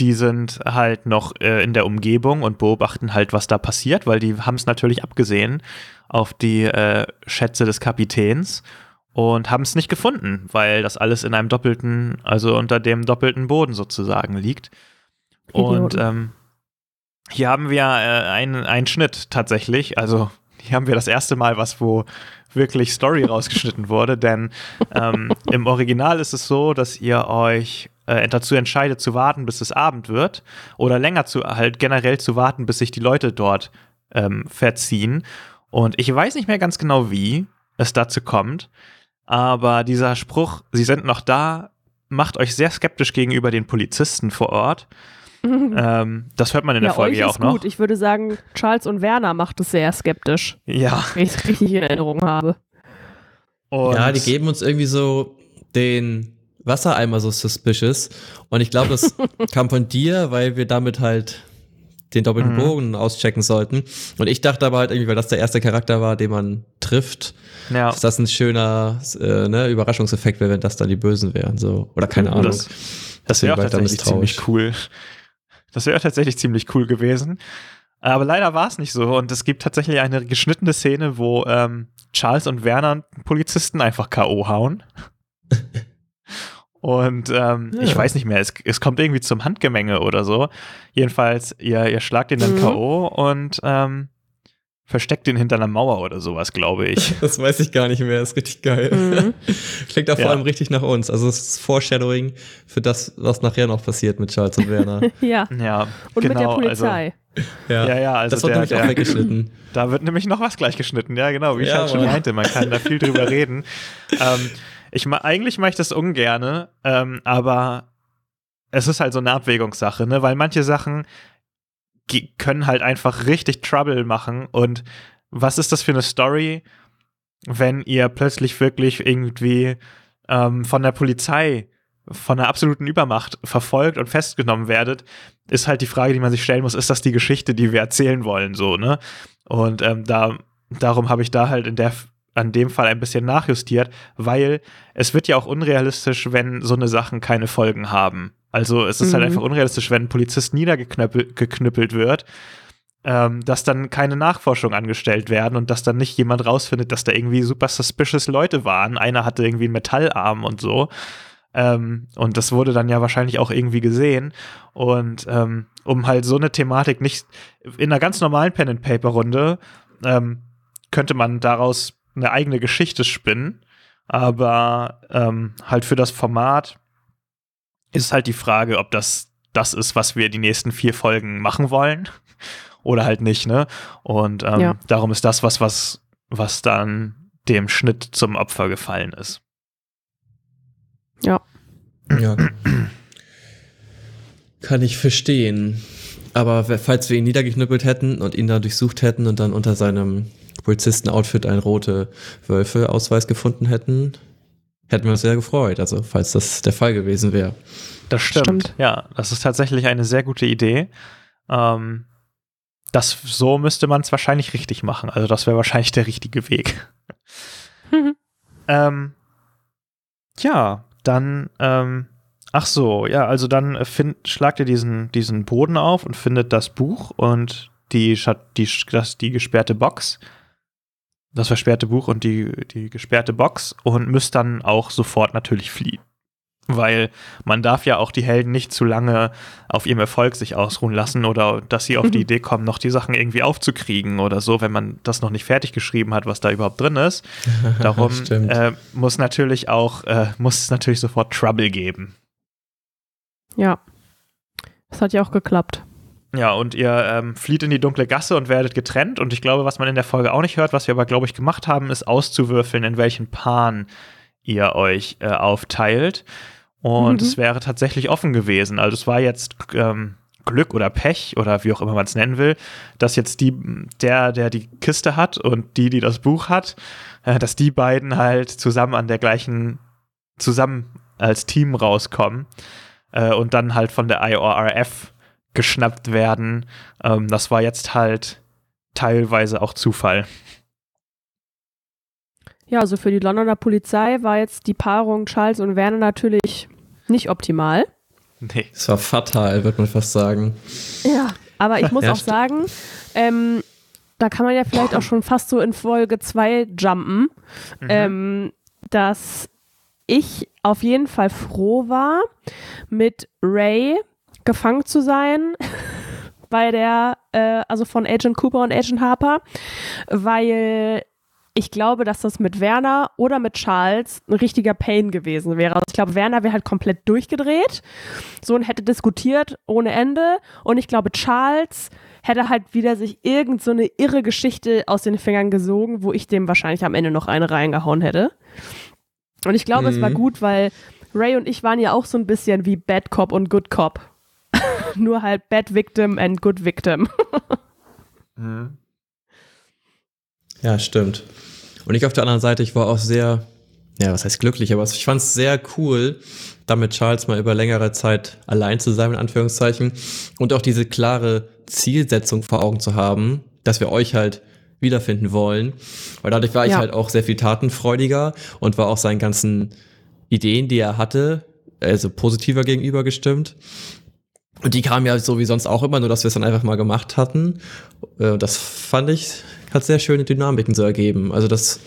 die sind halt noch äh, in der Umgebung und beobachten halt, was da passiert, weil die haben es natürlich abgesehen auf die äh, Schätze des Kapitäns und haben es nicht gefunden, weil das alles in einem doppelten, also unter dem doppelten Boden sozusagen liegt. Idioten. Und ähm, hier haben wir äh, einen, einen Schnitt tatsächlich. Also hier haben wir das erste Mal was, wo wirklich Story rausgeschnitten wurde, denn ähm, im Original ist es so, dass ihr euch äh, dazu entscheidet zu warten, bis es Abend wird oder länger zu halt generell zu warten, bis sich die Leute dort ähm, verziehen. Und ich weiß nicht mehr ganz genau, wie es dazu kommt, aber dieser Spruch, sie sind noch da, macht euch sehr skeptisch gegenüber den Polizisten vor Ort. ähm, das hört man in der Folge ja auch noch. Gut. Ich würde sagen, Charles und Werner macht es sehr skeptisch. Ja. Wenn ich es richtig in Erinnerung habe. Und ja, die geben uns irgendwie so den Wassereimer so suspicious. Und ich glaube, das kam von dir, weil wir damit halt den doppelten mhm. Bogen auschecken sollten. Und ich dachte aber halt irgendwie, weil das der erste Charakter war, den man trifft, ja. dass das ein schöner äh, ne, Überraschungseffekt wäre, wenn das dann die Bösen wären. So. Oder keine Ahnung. Das, das wäre tatsächlich ziemlich cool. Das wäre tatsächlich ziemlich cool gewesen. Aber leider war es nicht so. Und es gibt tatsächlich eine geschnittene Szene, wo ähm, Charles und Werner Polizisten einfach K.O. hauen. Und ähm, ja. ich weiß nicht mehr, es, es kommt irgendwie zum Handgemenge oder so. Jedenfalls, ihr, ihr schlagt ihn dann mhm. K.O. und ähm, versteckt ihn hinter einer Mauer oder sowas, glaube ich. Das weiß ich gar nicht mehr, das ist richtig geil. Mhm. Klingt auch ja. vor allem richtig nach uns. Also es ist Foreshadowing für das, was nachher noch passiert mit Charles und Werner. ja. ja. Und genau, mit der genau, Polizei. Also, ja. ja, ja, also das wird der, nämlich der, auch weggeschnitten. Da wird nämlich noch was gleich geschnitten, ja, genau, wie ich halt schon meinte, man kann da viel drüber reden. Ähm, ich eigentlich mache ich das ungerne, ähm, aber es ist halt so eine Abwägungssache, ne? Weil manche Sachen können halt einfach richtig Trouble machen. Und was ist das für eine Story, wenn ihr plötzlich wirklich irgendwie ähm, von der Polizei, von der absoluten Übermacht verfolgt und festgenommen werdet, ist halt die Frage, die man sich stellen muss, ist das die Geschichte, die wir erzählen wollen, so, ne? Und ähm, da, darum habe ich da halt in der an dem Fall ein bisschen nachjustiert, weil es wird ja auch unrealistisch, wenn so eine Sachen keine Folgen haben. Also es ist halt mhm. halt einfach unrealistisch, wenn ein Polizist niedergeknüppelt wird, ähm, dass dann keine Nachforschung angestellt werden und dass dann nicht jemand rausfindet, dass da irgendwie super suspicious Leute waren. Einer hatte irgendwie einen Metallarm und so. Ähm, und das wurde dann ja wahrscheinlich auch irgendwie gesehen. Und ähm, um halt so eine Thematik nicht in einer ganz normalen Pen-and-Paper-Runde ähm, könnte man daraus eine eigene Geschichte spinnen. Aber ähm, halt für das Format ist halt die Frage, ob das das ist, was wir die nächsten vier Folgen machen wollen oder halt nicht, ne? Und ähm, ja. darum ist das was, was, was dann dem Schnitt zum Opfer gefallen ist. Ja. Ja. Kann ich verstehen. Aber falls wir ihn niedergeknüppelt hätten und ihn da durchsucht hätten und dann unter seinem Polizisten-Outfit einen rote Wölfe-Ausweis gefunden hätten, hätten wir uns sehr gefreut, also falls das der Fall gewesen wäre. Das stimmt. stimmt. Ja, das ist tatsächlich eine sehr gute Idee. Ähm, das, so müsste man es wahrscheinlich richtig machen. Also das wäre wahrscheinlich der richtige Weg. ähm, ja, dann, ähm, ach so, ja, also dann find, schlagt ihr diesen, diesen Boden auf und findet das Buch und die, die, das, die gesperrte Box das versperrte Buch und die, die gesperrte Box und müsst dann auch sofort natürlich fliehen. Weil man darf ja auch die Helden nicht zu lange auf ihrem Erfolg sich ausruhen lassen oder dass sie auf die Idee kommen, noch die Sachen irgendwie aufzukriegen oder so, wenn man das noch nicht fertig geschrieben hat, was da überhaupt drin ist. Darum äh, muss natürlich auch, äh, muss es natürlich sofort Trouble geben. Ja. Das hat ja auch geklappt. Ja, und ihr ähm, flieht in die dunkle Gasse und werdet getrennt. Und ich glaube, was man in der Folge auch nicht hört, was wir aber, glaube ich, gemacht haben, ist auszuwürfeln, in welchen Paaren ihr euch äh, aufteilt. Und mhm. es wäre tatsächlich offen gewesen. Also es war jetzt ähm, Glück oder Pech oder wie auch immer man es nennen will, dass jetzt die, der, der die Kiste hat und die, die das Buch hat, äh, dass die beiden halt zusammen an der gleichen, zusammen als Team rauskommen äh, und dann halt von der IORF geschnappt werden. Ähm, das war jetzt halt teilweise auch Zufall. Ja, also für die Londoner Polizei war jetzt die Paarung Charles und Werner natürlich nicht optimal. Nee. Es war fatal, würde man fast sagen. Ja, aber ich muss ja, auch sagen, ähm, da kann man ja vielleicht auch schon fast so in Folge 2 jumpen, mhm. ähm, dass ich auf jeden Fall froh war mit Ray gefangen zu sein bei der, äh, also von Agent Cooper und Agent Harper, weil ich glaube, dass das mit Werner oder mit Charles ein richtiger Pain gewesen wäre. Also ich glaube, Werner wäre halt komplett durchgedreht, so und hätte diskutiert ohne Ende. Und ich glaube, Charles hätte halt wieder sich irgend so eine irre Geschichte aus den Fingern gesogen, wo ich dem wahrscheinlich am Ende noch eine reingehauen hätte. Und ich glaube, mhm. es war mhm. gut, weil Ray und ich waren ja auch so ein bisschen wie Bad Cop und Good Cop. Nur halt Bad Victim and Good Victim. mhm. Ja, stimmt. Und ich auf der anderen Seite, ich war auch sehr, ja, was heißt glücklich, aber ich fand es sehr cool, damit Charles mal über längere Zeit allein zu sein, in Anführungszeichen, und auch diese klare Zielsetzung vor Augen zu haben, dass wir euch halt wiederfinden wollen. Weil dadurch war ich ja. halt auch sehr viel tatenfreudiger und war auch seinen ganzen Ideen, die er hatte, also positiver gegenüber gestimmt. Und die kamen ja so wie sonst auch immer, nur dass wir es dann einfach mal gemacht hatten. Äh, das fand ich hat sehr schöne Dynamiken so ergeben. Also das,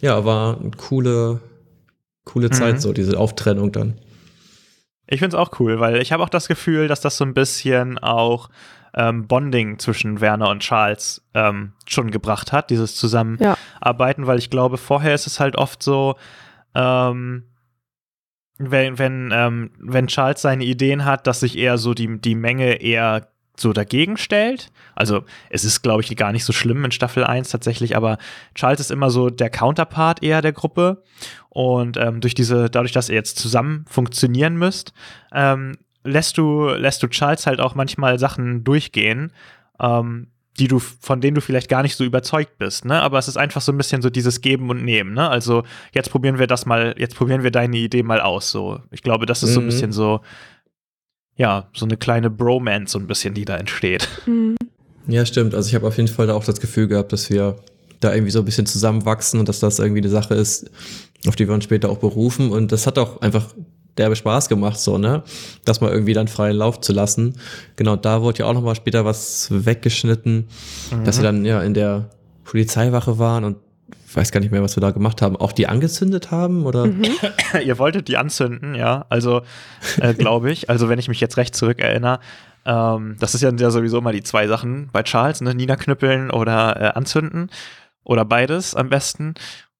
ja, war eine coole, coole Zeit, mhm. so diese Auftrennung dann. Ich finde es auch cool, weil ich habe auch das Gefühl, dass das so ein bisschen auch ähm, Bonding zwischen Werner und Charles ähm, schon gebracht hat, dieses Zusammenarbeiten, ja. weil ich glaube, vorher ist es halt oft so, ähm, wenn, wenn, ähm, wenn Charles seine Ideen hat, dass sich eher so die, die Menge eher so dagegen stellt. Also es ist, glaube ich, gar nicht so schlimm in Staffel 1 tatsächlich, aber Charles ist immer so der Counterpart eher der Gruppe. Und ähm, durch diese, dadurch, dass ihr jetzt zusammen funktionieren müsst, ähm, lässt du, lässt du Charles halt auch manchmal Sachen durchgehen, ähm, die du, von denen du vielleicht gar nicht so überzeugt bist, ne? Aber es ist einfach so ein bisschen so dieses Geben und Nehmen, ne? Also jetzt probieren wir das mal, jetzt probieren wir deine Idee mal aus. So, ich glaube, das ist mhm. so ein mhm. bisschen so, ja, so eine kleine Bromance, so ein bisschen, die da entsteht. Mhm. Ja, stimmt. Also ich habe auf jeden Fall da auch das Gefühl gehabt, dass wir da irgendwie so ein bisschen zusammenwachsen und dass das irgendwie eine Sache ist, auf die wir uns später auch berufen. Und das hat auch einfach derbe Spaß gemacht, so, ne? Das mal irgendwie dann freien Lauf zu lassen. Genau, da wurde ja auch nochmal später was weggeschnitten, mhm. dass sie dann ja in der Polizeiwache waren und weiß gar nicht mehr, was wir da gemacht haben. Auch die angezündet haben, oder? Mhm. Ihr wolltet die anzünden, ja. Also, äh, glaube ich. Also, wenn ich mich jetzt recht zurückerinnere, ähm, das ist ja, ja sowieso immer die zwei Sachen bei Charles, ne? Niederknüppeln oder äh, anzünden. Oder beides am besten.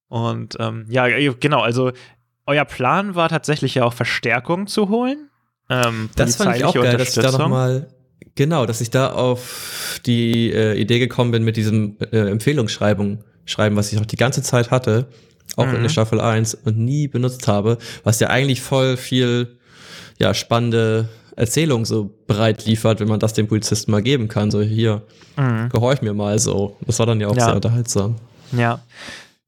Und ähm, ja, genau, also euer Plan war tatsächlich ja auch Verstärkung zu holen. Ähm, das fand ich auch geil, dass ich da nochmal, genau, dass ich da auf die äh, Idee gekommen bin mit diesem äh, Empfehlungsschreiben, schreiben, was ich auch die ganze Zeit hatte, auch mhm. in der Staffel 1 und nie benutzt habe, was ja eigentlich voll viel, ja, spannende Erzählung so bereit liefert, wenn man das dem Polizisten mal geben kann. So, hier, mhm. gehorch mir mal so. Das war dann ja auch ja. sehr unterhaltsam. Ja.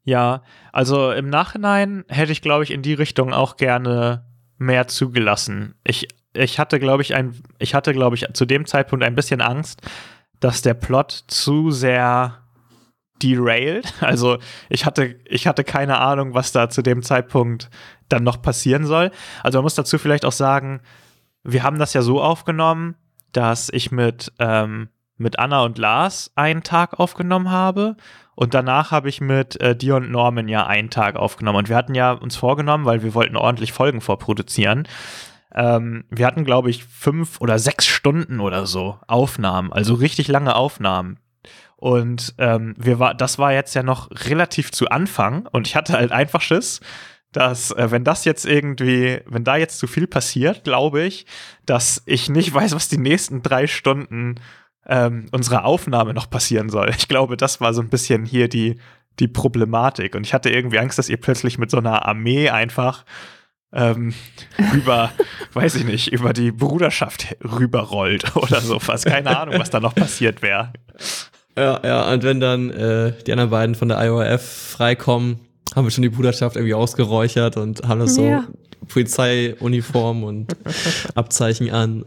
Ja, also im Nachhinein hätte ich, glaube ich, in die Richtung auch gerne mehr zugelassen. Ich, ich hatte, glaube ich, ein, ich hatte, glaube ich, zu dem Zeitpunkt ein bisschen Angst, dass der Plot zu sehr derailed. Also ich hatte, ich hatte keine Ahnung, was da zu dem Zeitpunkt dann noch passieren soll. Also man muss dazu vielleicht auch sagen, wir haben das ja so aufgenommen, dass ich mit, ähm, mit Anna und Lars einen Tag aufgenommen habe und danach habe ich mit äh, dir und Norman ja einen Tag aufgenommen. Und wir hatten ja uns vorgenommen, weil wir wollten ordentlich Folgen vorproduzieren. Ähm, wir hatten, glaube ich, fünf oder sechs Stunden oder so Aufnahmen, also richtig lange Aufnahmen. Und ähm, wir war, das war jetzt ja noch relativ zu Anfang und ich hatte halt einfach Schiss, dass äh, wenn das jetzt irgendwie, wenn da jetzt zu viel passiert, glaube ich, dass ich nicht weiß, was die nächsten drei Stunden ähm, unserer Aufnahme noch passieren soll. Ich glaube, das war so ein bisschen hier die, die Problematik. Und ich hatte irgendwie Angst, dass ihr plötzlich mit so einer Armee einfach ähm, über, weiß ich nicht, über die Bruderschaft rüberrollt oder so fast. Keine Ahnung, was da noch passiert wäre. Ja, ja, und wenn dann äh, die anderen beiden von der IOF freikommen, haben wir schon die Bruderschaft irgendwie ausgeräuchert und haben das ja. Polizeiuniform und Abzeichen an.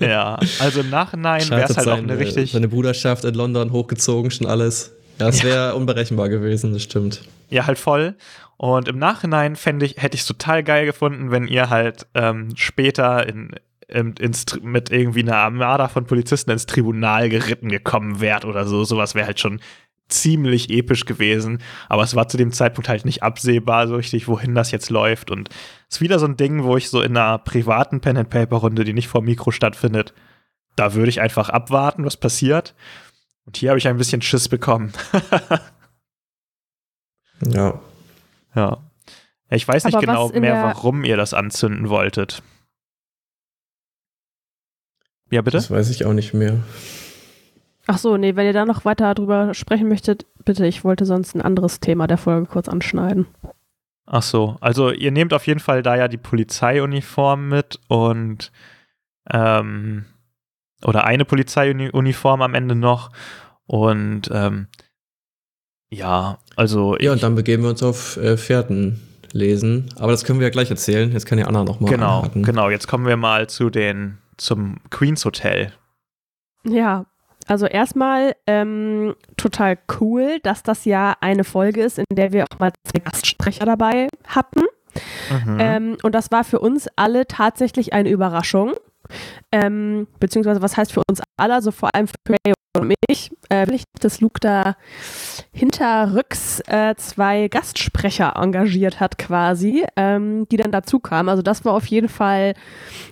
Ja, also im Nachhinein wäre es halt auch eine richtig. Seine Bruderschaft in London hochgezogen, schon alles. Ja, das wäre ja. unberechenbar gewesen, das stimmt. Ja, halt voll. Und im Nachhinein fände ich, hätte ich es total geil gefunden, wenn ihr halt ähm, später in, in, ins, mit irgendwie einer Armada von Polizisten ins Tribunal geritten gekommen wärt oder so. Sowas wäre halt schon ziemlich episch gewesen, aber es war zu dem Zeitpunkt halt nicht absehbar so richtig, wohin das jetzt läuft und es ist wieder so ein Ding, wo ich so in einer privaten Pen and Paper Runde, die nicht vor Mikro stattfindet, da würde ich einfach abwarten, was passiert. Und hier habe ich ein bisschen Schiss bekommen. ja. Ja. Ich weiß nicht aber genau mehr, warum ihr das anzünden wolltet. Ja, bitte? Das weiß ich auch nicht mehr. Ach so, nee, wenn ihr da noch weiter drüber sprechen möchtet, bitte, ich wollte sonst ein anderes Thema der Folge kurz anschneiden. Ach so, also ihr nehmt auf jeden Fall da ja die Polizeiuniform mit und ähm, oder eine Polizeiuniform am Ende noch und ähm, ja, also ja und dann begeben wir uns auf äh, Fährten lesen, aber das können wir ja gleich erzählen. Jetzt kann ja Anna noch mal genau, anhaken. genau. Jetzt kommen wir mal zu den zum Queens Hotel. Ja, also erstmal ähm, total cool, dass das ja eine Folge ist, in der wir auch mal zwei Gastsprecher dabei hatten. Mhm. Ähm, und das war für uns alle tatsächlich eine Überraschung. Ähm, beziehungsweise was heißt für uns alle, also vor allem für Ray und mich, äh, ich, dass Luke da hinterrücks äh, zwei Gastsprecher engagiert hat quasi, ähm, die dann dazu kamen. Also das war auf jeden Fall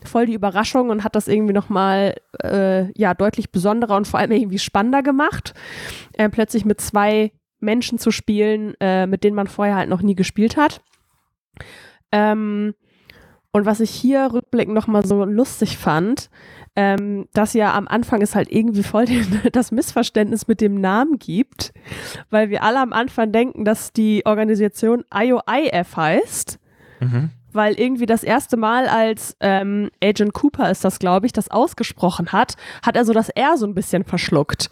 voll die Überraschung und hat das irgendwie nochmal äh, ja, deutlich besonderer und vor allem irgendwie spannender gemacht, äh, plötzlich mit zwei Menschen zu spielen, äh, mit denen man vorher halt noch nie gespielt hat. Ähm, und was ich hier rückblickend nochmal so lustig fand, ähm, dass ja am Anfang es halt irgendwie voll den, das Missverständnis mit dem Namen gibt, weil wir alle am Anfang denken, dass die Organisation IOIF heißt. Mhm. Weil irgendwie das erste Mal, als ähm, Agent Cooper ist das, glaube ich, das ausgesprochen hat, hat er so das R so ein bisschen verschluckt.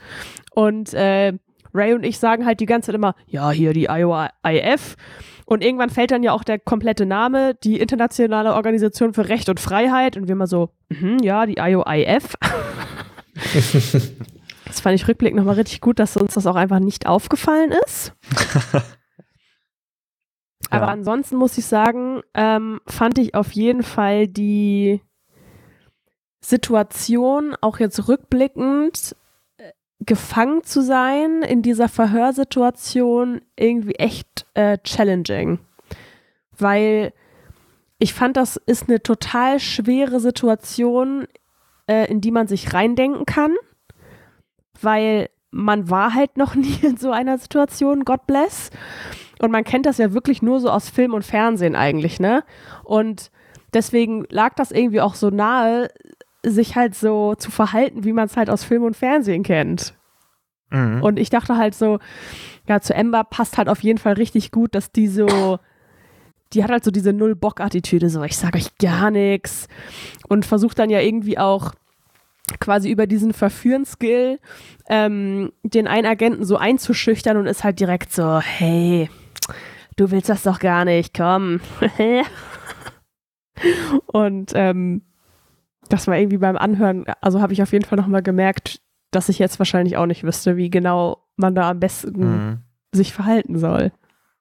Und äh, Ray und ich sagen halt die ganze Zeit immer, ja, hier die IOIF. Und irgendwann fällt dann ja auch der komplette Name, die Internationale Organisation für Recht und Freiheit. Und wir immer so, mm ja, die IOIF. das fand ich rückblickend nochmal richtig gut, dass uns das auch einfach nicht aufgefallen ist. Aber ja. ansonsten muss ich sagen, ähm, fand ich auf jeden Fall die Situation, auch jetzt rückblickend, gefangen zu sein in dieser Verhörsituation irgendwie echt äh, challenging. Weil ich fand, das ist eine total schwere Situation, äh, in die man sich reindenken kann, weil man war halt noch nie in so einer Situation, God bless. Und man kennt das ja wirklich nur so aus Film und Fernsehen eigentlich, ne? Und deswegen lag das irgendwie auch so nahe, sich halt so zu verhalten, wie man es halt aus Film und Fernsehen kennt. Mhm. Und ich dachte halt so, ja, zu Ember passt halt auf jeden Fall richtig gut, dass die so, die hat halt so diese Null-Bock-Attitüde, so ich sage euch gar nichts und versucht dann ja irgendwie auch quasi über diesen Verführen-Skill ähm, den einen Agenten so einzuschüchtern und ist halt direkt so, hey, du willst das doch gar nicht, komm. und ähm, das war irgendwie beim Anhören, also habe ich auf jeden Fall nochmal gemerkt, dass ich jetzt wahrscheinlich auch nicht wüsste, wie genau man da am besten mhm. sich verhalten soll.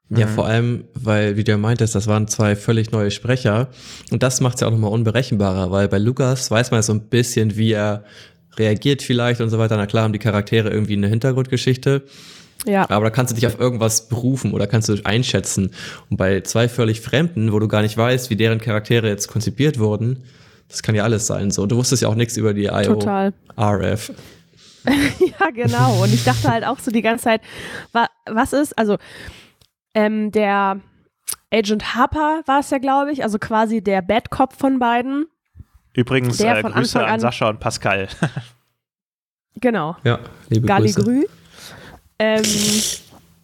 Ja, mhm. vor allem, weil, wie du ja meintest, das waren zwei völlig neue Sprecher. Und das macht es ja auch nochmal unberechenbarer, weil bei Lukas weiß man so ein bisschen, wie er reagiert vielleicht und so weiter. Na klar haben die Charaktere irgendwie eine Hintergrundgeschichte. Ja. Aber da kannst du dich auf irgendwas berufen oder kannst du dich einschätzen. Und bei zwei völlig Fremden, wo du gar nicht weißt, wie deren Charaktere jetzt konzipiert wurden, das kann ja alles sein. So, du wusstest ja auch nichts über die IO Total. RF. ja, genau. Und ich dachte halt auch so die ganze Zeit, wa was ist, also ähm, der Agent Harper war es ja, glaube ich, also quasi der Bad Cop von beiden. Übrigens, äh, Grüße an, an Sascha und Pascal. genau. Ja, liebe Gali Grüße. Grü. Ähm,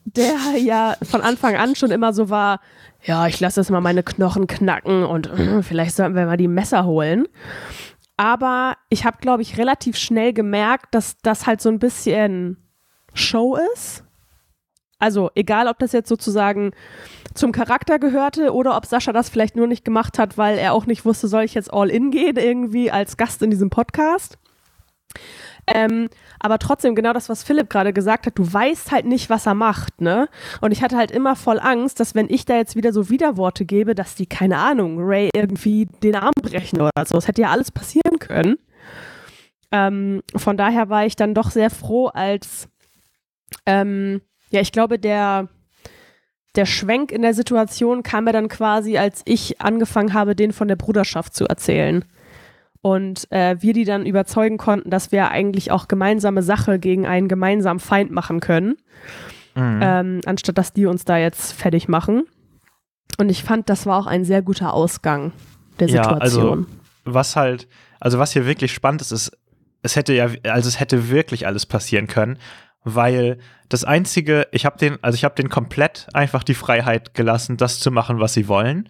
der ja von Anfang an schon immer so war, ja, ich lasse jetzt mal meine Knochen knacken und äh, vielleicht sollten wir mal die Messer holen. Aber ich habe, glaube ich, relativ schnell gemerkt, dass das halt so ein bisschen Show ist. Also egal, ob das jetzt sozusagen zum Charakter gehörte oder ob Sascha das vielleicht nur nicht gemacht hat, weil er auch nicht wusste, soll ich jetzt all in gehen irgendwie als Gast in diesem Podcast. Ähm, aber trotzdem, genau das, was Philipp gerade gesagt hat, du weißt halt nicht, was er macht, ne? Und ich hatte halt immer voll Angst, dass wenn ich da jetzt wieder so Widerworte gebe, dass die, keine Ahnung, Ray irgendwie den Arm brechen oder so. Es hätte ja alles passieren können. Ähm, von daher war ich dann doch sehr froh, als, ähm, ja, ich glaube, der, der Schwenk in der Situation kam mir dann quasi, als ich angefangen habe, den von der Bruderschaft zu erzählen und äh, wir die dann überzeugen konnten, dass wir eigentlich auch gemeinsame Sache gegen einen gemeinsamen Feind machen können, mhm. ähm, anstatt dass die uns da jetzt fertig machen. Und ich fand, das war auch ein sehr guter Ausgang der Situation. Ja, also was halt, also was hier wirklich spannend ist, ist, es hätte ja, also es hätte wirklich alles passieren können, weil das einzige, ich habe den, also ich habe den komplett einfach die Freiheit gelassen, das zu machen, was sie wollen.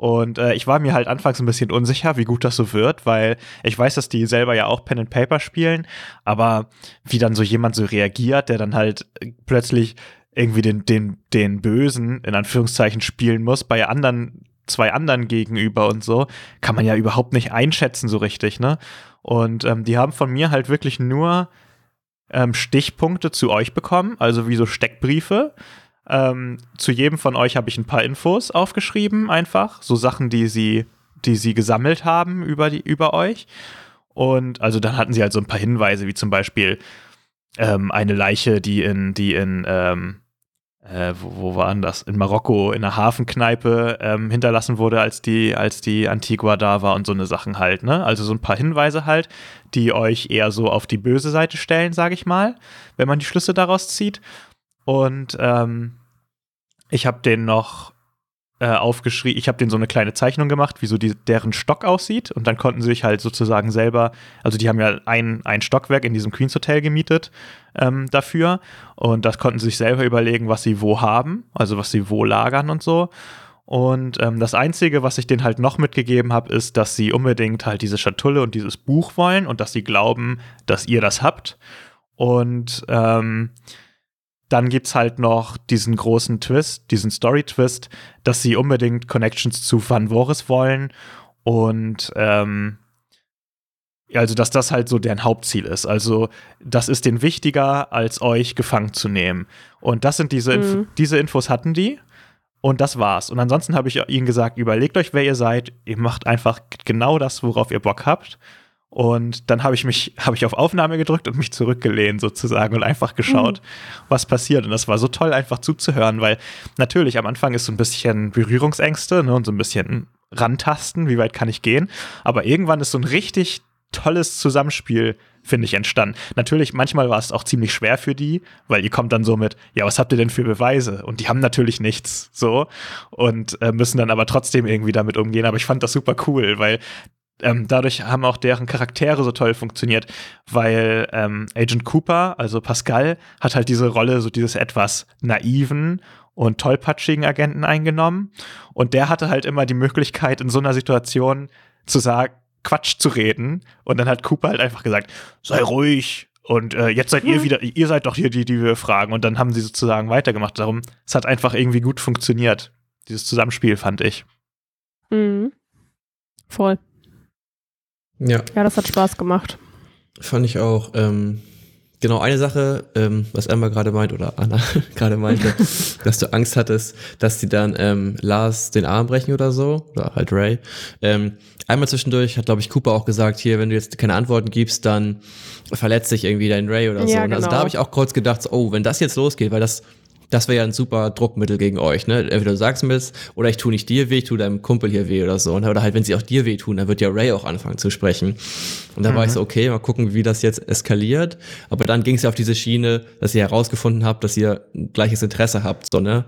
Und äh, ich war mir halt anfangs ein bisschen unsicher, wie gut das so wird, weil ich weiß, dass die selber ja auch Pen and Paper spielen, aber wie dann so jemand so reagiert, der dann halt plötzlich irgendwie den, den, den Bösen in Anführungszeichen spielen muss, bei anderen, zwei anderen gegenüber und so, kann man ja überhaupt nicht einschätzen so richtig, ne? Und ähm, die haben von mir halt wirklich nur ähm, Stichpunkte zu euch bekommen, also wie so Steckbriefe. Ähm, zu jedem von euch habe ich ein paar Infos aufgeschrieben, einfach. So Sachen, die sie, die sie gesammelt haben über, die, über euch. Und also dann hatten sie halt so ein paar Hinweise, wie zum Beispiel, ähm, eine Leiche, die in, die in, ähm, äh, wo, wo war das? In Marokko, in einer Hafenkneipe ähm, hinterlassen wurde, als die, als die Antigua da war und so eine Sachen halt, ne? Also so ein paar Hinweise halt, die euch eher so auf die böse Seite stellen, sage ich mal, wenn man die Schlüsse daraus zieht. Und ähm, ich habe den noch äh, aufgeschrieben, ich habe denen so eine kleine Zeichnung gemacht, wie so die, deren Stock aussieht. Und dann konnten sie sich halt sozusagen selber, also die haben ja ein, ein Stockwerk in diesem Queens Hotel gemietet ähm, dafür. Und das konnten sie sich selber überlegen, was sie wo haben, also was sie wo lagern und so. Und ähm, das Einzige, was ich denen halt noch mitgegeben habe, ist, dass sie unbedingt halt diese Schatulle und dieses Buch wollen und dass sie glauben, dass ihr das habt. Und ähm, dann gibt es halt noch diesen großen Twist, diesen Story-Twist, dass sie unbedingt Connections zu Van Voris wollen und ähm, also dass das halt so deren Hauptziel ist. Also das ist denen wichtiger, als euch gefangen zu nehmen. Und das sind diese, Inf mhm. diese Infos hatten die. Und das war's. Und ansonsten habe ich ihnen gesagt, überlegt euch, wer ihr seid. Ihr macht einfach genau das, worauf ihr Bock habt. Und dann habe ich mich, habe ich auf Aufnahme gedrückt und mich zurückgelehnt sozusagen und einfach geschaut, mhm. was passiert. Und das war so toll, einfach zuzuhören, weil natürlich am Anfang ist so ein bisschen Berührungsängste ne, und so ein bisschen rantasten, wie weit kann ich gehen. Aber irgendwann ist so ein richtig tolles Zusammenspiel, finde ich, entstanden. Natürlich, manchmal war es auch ziemlich schwer für die, weil ihr kommt dann so mit, ja, was habt ihr denn für Beweise? Und die haben natürlich nichts so und äh, müssen dann aber trotzdem irgendwie damit umgehen. Aber ich fand das super cool, weil ähm, dadurch haben auch deren Charaktere so toll funktioniert, weil ähm, Agent Cooper, also Pascal, hat halt diese Rolle, so dieses etwas naiven und tollpatschigen Agenten eingenommen. Und der hatte halt immer die Möglichkeit, in so einer Situation zu sagen, Quatsch zu reden. Und dann hat Cooper halt einfach gesagt, sei ruhig. Und äh, jetzt seid mhm. ihr wieder, ihr seid doch hier die, die wir fragen. Und dann haben sie sozusagen weitergemacht. Darum, es hat einfach irgendwie gut funktioniert. Dieses Zusammenspiel fand ich. Mhm. Voll. Ja. Ja, das hat Spaß gemacht. Fand ich auch. Ähm, genau, eine Sache, ähm, was Emma gerade meint, oder Anna gerade meinte, dass du Angst hattest, dass die dann ähm, Lars den Arm brechen oder so, oder halt Ray. Ähm, einmal zwischendurch hat, glaube ich, Cooper auch gesagt, hier, wenn du jetzt keine Antworten gibst, dann verletzt sich irgendwie dein Ray oder so. Ja, genau. Also da habe ich auch kurz gedacht, oh, wenn das jetzt losgeht, weil das das wäre ja ein super Druckmittel gegen euch, ne? Entweder du sagst mir es, oder ich tue nicht dir weh, ich tue deinem Kumpel hier weh oder so. Oder halt, wenn sie auch dir weh tun, dann wird ja Ray auch anfangen zu sprechen. Und da mhm. war ich so, okay, mal gucken, wie das jetzt eskaliert. Aber dann ging es ja auf diese Schiene, dass ihr herausgefunden habt, dass ihr ein gleiches Interesse habt, so, ne?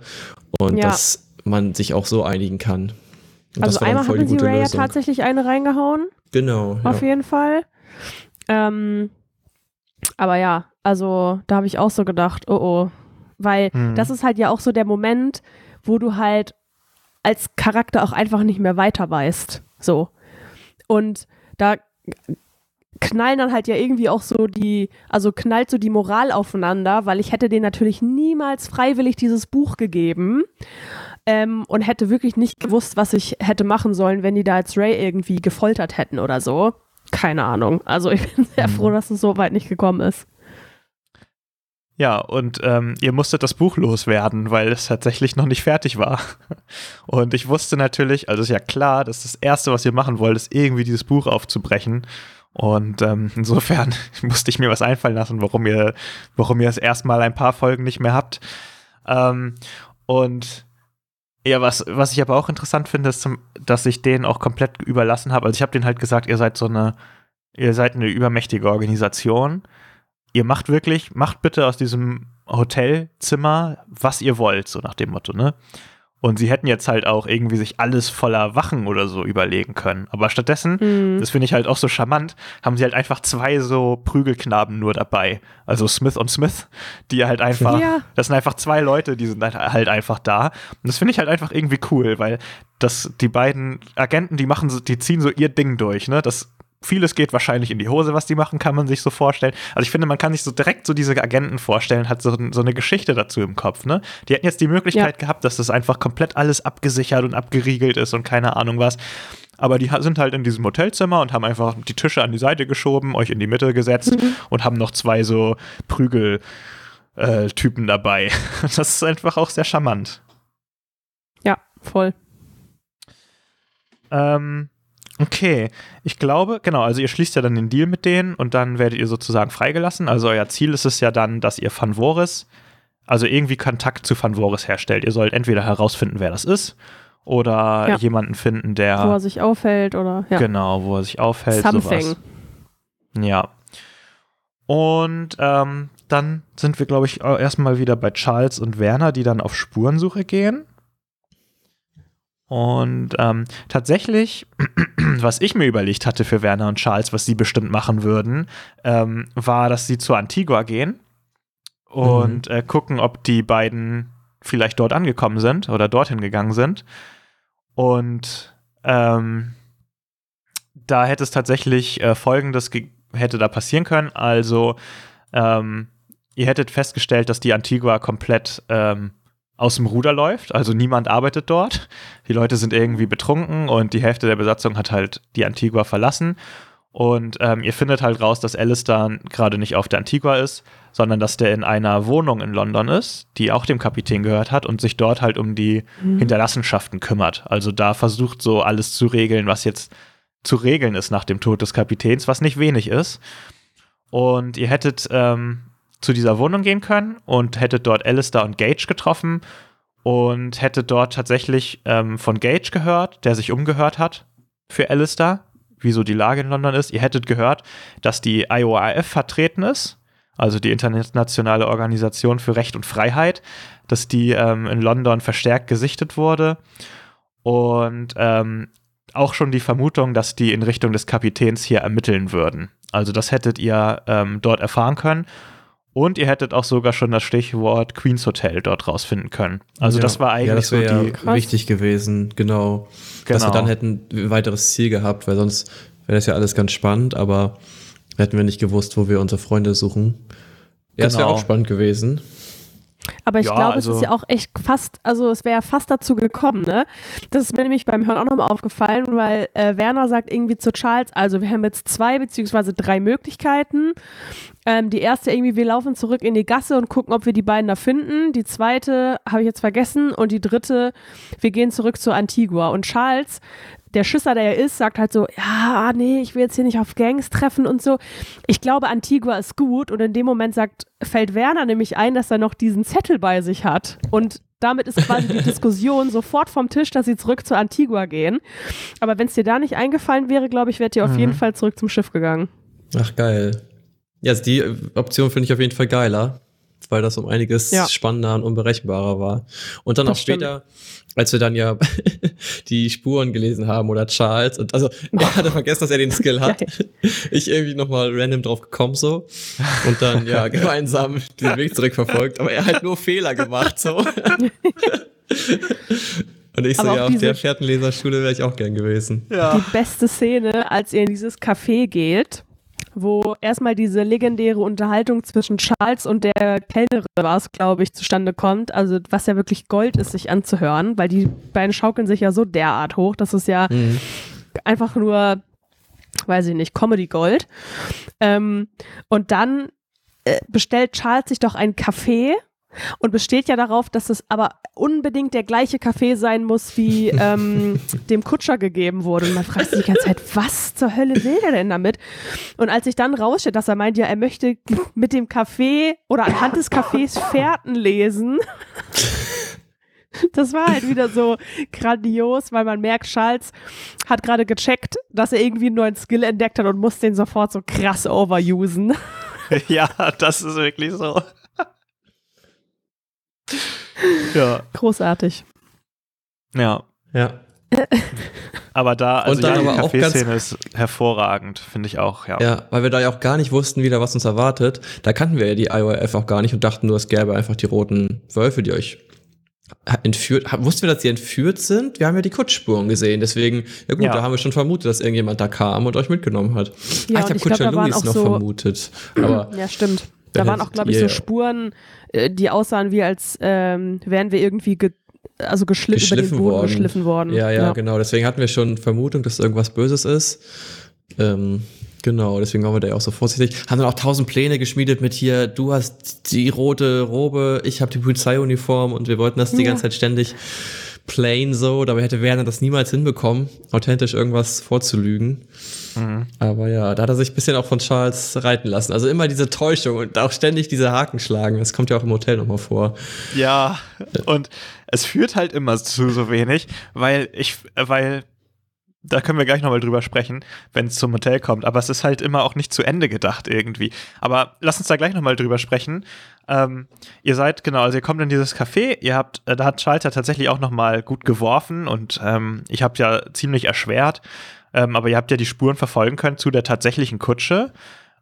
Und ja. dass man sich auch so einigen kann. Und also einmal haben sie Ray ja tatsächlich eine reingehauen. Genau. Auf ja. jeden Fall. Ähm, aber ja, also da habe ich auch so gedacht, oh oh, weil mhm. das ist halt ja auch so der Moment, wo du halt als Charakter auch einfach nicht mehr weiter weißt. So. Und da knallen dann halt ja irgendwie auch so die, also knallt so die Moral aufeinander, weil ich hätte denen natürlich niemals freiwillig dieses Buch gegeben ähm, und hätte wirklich nicht gewusst, was ich hätte machen sollen, wenn die da als Ray irgendwie gefoltert hätten oder so. Keine Ahnung. Also ich bin sehr mhm. froh, dass es so weit nicht gekommen ist. Ja, und ähm, ihr musstet das Buch loswerden, weil es tatsächlich noch nicht fertig war. Und ich wusste natürlich, also ist ja klar, dass das Erste, was ihr machen wollt, ist irgendwie dieses Buch aufzubrechen. Und ähm, insofern musste ich mir was einfallen lassen, warum ihr, warum ihr es erstmal ein paar Folgen nicht mehr habt. Ähm, und ja, was, was ich aber auch interessant finde, ist, dass ich den auch komplett überlassen habe. Also ich habe denen halt gesagt, ihr seid so eine, ihr seid eine übermächtige Organisation ihr macht wirklich, macht bitte aus diesem Hotelzimmer, was ihr wollt, so nach dem Motto, ne? Und sie hätten jetzt halt auch irgendwie sich alles voller Wachen oder so überlegen können. Aber stattdessen, mhm. das finde ich halt auch so charmant, haben sie halt einfach zwei so Prügelknaben nur dabei. Also Smith und Smith, die halt einfach, ja. das sind einfach zwei Leute, die sind halt, einfach da. Und das finde ich halt einfach irgendwie cool, weil das, die beiden Agenten, die machen so, die ziehen so ihr Ding durch, ne? Das vieles geht wahrscheinlich in die Hose, was die machen, kann man sich so vorstellen. Also ich finde, man kann sich so direkt so diese Agenten vorstellen, hat so, so eine Geschichte dazu im Kopf, ne? Die hätten jetzt die Möglichkeit ja. gehabt, dass das einfach komplett alles abgesichert und abgeriegelt ist und keine Ahnung was. Aber die sind halt in diesem Hotelzimmer und haben einfach die Tische an die Seite geschoben, euch in die Mitte gesetzt mhm. und haben noch zwei so Prügeltypen äh, dabei. Das ist einfach auch sehr charmant. Ja, voll. Ähm, Okay, ich glaube, genau, also ihr schließt ja dann den Deal mit denen und dann werdet ihr sozusagen freigelassen. Also euer Ziel ist es ja dann, dass ihr Van Voris, also irgendwie Kontakt zu Van Voris herstellt. Ihr sollt entweder herausfinden, wer das ist oder ja. jemanden finden, der. Wo er sich aufhält oder. Ja. Genau, wo er sich aufhält. Something. Sowas. Ja. Und ähm, dann sind wir, glaube ich, erstmal wieder bei Charles und Werner, die dann auf Spurensuche gehen. Und ähm, tatsächlich, was ich mir überlegt hatte für Werner und Charles, was sie bestimmt machen würden, ähm, war, dass sie zu Antigua gehen und mhm. äh, gucken, ob die beiden vielleicht dort angekommen sind oder dorthin gegangen sind. Und ähm, da hätte es tatsächlich äh, Folgendes hätte da passieren können. Also, ähm, ihr hättet festgestellt, dass die Antigua komplett ähm, aus dem Ruder läuft. Also niemand arbeitet dort. Die Leute sind irgendwie betrunken und die Hälfte der Besatzung hat halt die Antigua verlassen. Und ähm, ihr findet halt raus, dass Alistair gerade nicht auf der Antigua ist, sondern dass der in einer Wohnung in London ist, die auch dem Kapitän gehört hat und sich dort halt um die mhm. Hinterlassenschaften kümmert. Also da versucht so alles zu regeln, was jetzt zu regeln ist nach dem Tod des Kapitäns, was nicht wenig ist. Und ihr hättet ähm, zu dieser Wohnung gehen können und hättet dort Alistair und Gage getroffen und hättet dort tatsächlich ähm, von Gage gehört, der sich umgehört hat für Alistair, wieso die Lage in London ist. Ihr hättet gehört, dass die IORF vertreten ist, also die Internationale Organisation für Recht und Freiheit, dass die ähm, in London verstärkt gesichtet wurde. Und ähm, auch schon die Vermutung, dass die in Richtung des Kapitäns hier ermitteln würden. Also das hättet ihr ähm, dort erfahren können. Und ihr hättet auch sogar schon das Stichwort Queen's Hotel dort rausfinden können. Also ja, das war eigentlich ja, das so die ja wichtig gewesen, genau, genau. Dass wir dann hätten ein weiteres Ziel gehabt, weil sonst wäre das ja alles ganz spannend, aber hätten wir nicht gewusst, wo wir unsere Freunde suchen. Ja, genau. das wäre auch spannend gewesen. Aber ich ja, glaube, also es ist ja auch echt fast, also es wäre fast dazu gekommen, ne? Das ist mir nämlich beim Hören auch nochmal aufgefallen, weil äh, Werner sagt irgendwie zu Charles, also wir haben jetzt zwei beziehungsweise drei Möglichkeiten. Ähm, die erste irgendwie, wir laufen zurück in die Gasse und gucken, ob wir die beiden da finden. Die zweite habe ich jetzt vergessen. Und die dritte, wir gehen zurück zu Antigua. Und Charles der Schisser, der er ist, sagt halt so, ja, nee, ich will jetzt hier nicht auf Gangs treffen und so. Ich glaube, Antigua ist gut und in dem Moment sagt, fällt Werner nämlich ein, dass er noch diesen Zettel bei sich hat und damit ist quasi die Diskussion sofort vom Tisch, dass sie zurück zu Antigua gehen. Aber wenn es dir da nicht eingefallen wäre, glaube ich, wärt ihr auf mhm. jeden Fall zurück zum Schiff gegangen. Ach, geil. Ja, also die Option finde ich auf jeden Fall geiler weil das um einiges ja. spannender und unberechenbarer war. Und dann das auch später, stimmt. als wir dann ja die Spuren gelesen haben oder Charles, und also er hatte vergessen, dass er den Skill hat. ich irgendwie nochmal random drauf gekommen so. Und dann ja gemeinsam den Weg zurückverfolgt, aber er hat nur Fehler gemacht so. Und ich so, ja, auf der Fährtenleserschule wäre ich auch gern gewesen. Ja. Die beste Szene, als ihr in dieses Café geht wo erstmal diese legendäre Unterhaltung zwischen Charles und der Kellnerin war es, glaube ich, zustande kommt. Also was ja wirklich Gold ist, sich anzuhören, weil die beiden schaukeln sich ja so derart hoch, dass es ja mhm. einfach nur, weiß ich nicht, Comedy Gold. Ähm, und dann äh, bestellt Charles sich doch einen Kaffee und besteht ja darauf, dass es aber unbedingt der gleiche Kaffee sein muss, wie ähm, dem Kutscher gegeben wurde. Und man fragt sich die ganze Zeit, was zur Hölle will der denn damit? Und als ich dann raussteht, dass er meint, ja, er möchte mit dem Kaffee oder anhand des Kaffees Fährten lesen. Das war halt wieder so grandios, weil man merkt, Charles hat gerade gecheckt, dass er irgendwie einen neuen Skill entdeckt hat und muss den sofort so krass overusen. Ja, das ist wirklich so. ja. Großartig. Ja. Ja. aber da, also und dann ja, die Kaffeeszene ist hervorragend, finde ich auch, ja. Ja, weil wir da ja auch gar nicht wussten wieder, was uns erwartet. Da kannten wir ja die IOF auch gar nicht und dachten nur, es gäbe einfach die roten Wölfe, die euch entführt. Wussten wir, dass sie entführt sind? Wir haben ja die Kutschspuren gesehen, deswegen, ja gut, ja. da haben wir schon vermutet, dass irgendjemand da kam und euch mitgenommen hat. Ja, ah, ich habe Kutscher Louis noch so vermutet. Aber ja, stimmt. Da waren auch, glaube ich, so Spuren, die aussahen wie als ähm, wären wir irgendwie ge also geschliffen, geschliffen über den Boden worden. geschliffen worden. Ja, ja, ja, genau. Deswegen hatten wir schon Vermutung, dass irgendwas Böses ist. Ähm, genau, deswegen waren wir da ja auch so vorsichtig. Haben dann auch tausend Pläne geschmiedet mit hier, du hast die rote Robe, ich habe die Polizeiuniform und wir wollten das die ganze Zeit ständig plain so. Dabei hätte Werner das niemals hinbekommen, authentisch irgendwas vorzulügen. Mhm. Aber ja, da hat er sich ein bisschen auch von Charles reiten lassen. Also immer diese Täuschung und auch ständig diese Haken schlagen. Das kommt ja auch im Hotel nochmal vor. Ja, und es führt halt immer zu so wenig, weil ich, weil da können wir gleich nochmal drüber sprechen, wenn es zum Hotel kommt. Aber es ist halt immer auch nicht zu Ende gedacht irgendwie. Aber lass uns da gleich nochmal drüber sprechen. Ähm, ihr seid, genau, also ihr kommt in dieses Café, ihr habt, äh, da hat Schalter tatsächlich auch nochmal gut geworfen und ähm, ich habe ja ziemlich erschwert. Ähm, aber ihr habt ja die Spuren verfolgen können zu der tatsächlichen Kutsche.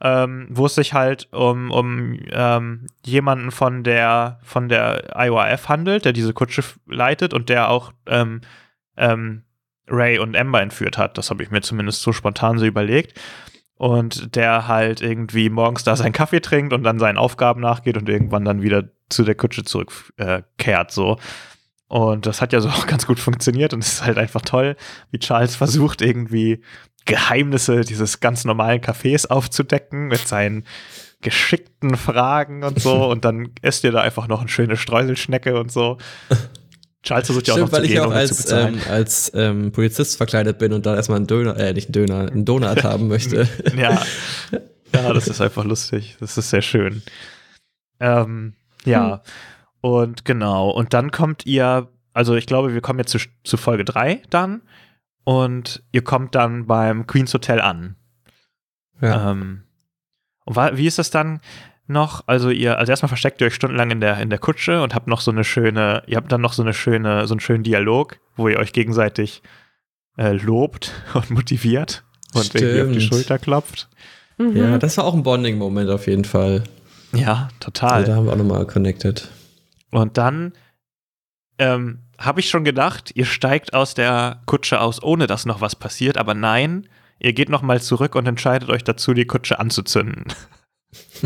Ähm, wo es sich halt um, um ähm, jemanden von der von der IORF handelt, der diese Kutsche leitet und der auch ähm, ähm, Ray und Amber entführt hat. Das habe ich mir zumindest so spontan so überlegt. Und der halt irgendwie morgens da seinen Kaffee trinkt und dann seinen Aufgaben nachgeht und irgendwann dann wieder zu der Kutsche zurückkehrt, äh, so. Und das hat ja so auch ganz gut funktioniert und es ist halt einfach toll, wie Charles versucht, irgendwie Geheimnisse dieses ganz normalen Cafés aufzudecken mit seinen geschickten Fragen und so. und dann isst ihr da einfach noch eine schöne Streuselschnecke und so. Charles versucht ja auch noch weil zu ich gehen, auch als, ähm, als ähm, Polizist verkleidet bin und dann erstmal einen Döner, äh, nicht einen Döner, einen Donut haben möchte. ja. ja, das ist einfach lustig. Das ist sehr schön. Ähm, ja, hm. Und genau. Und dann kommt ihr, also ich glaube, wir kommen jetzt zu, zu Folge 3 dann. Und ihr kommt dann beim Queen's Hotel an. Ja. Ähm, und wie ist das dann? noch, also ihr, also erstmal versteckt ihr euch stundenlang in der, in der Kutsche und habt noch so eine schöne, ihr habt dann noch so eine schöne, so einen schönen Dialog, wo ihr euch gegenseitig äh, lobt und motiviert und Stimmt. irgendwie auf die Schulter klopft. Mhm. Ja, das war auch ein Bonding-Moment auf jeden Fall. Ja, total. Also da haben wir auch nochmal connected. Und dann ähm, habe ich schon gedacht, ihr steigt aus der Kutsche aus, ohne dass noch was passiert, aber nein, ihr geht nochmal zurück und entscheidet euch dazu, die Kutsche anzuzünden.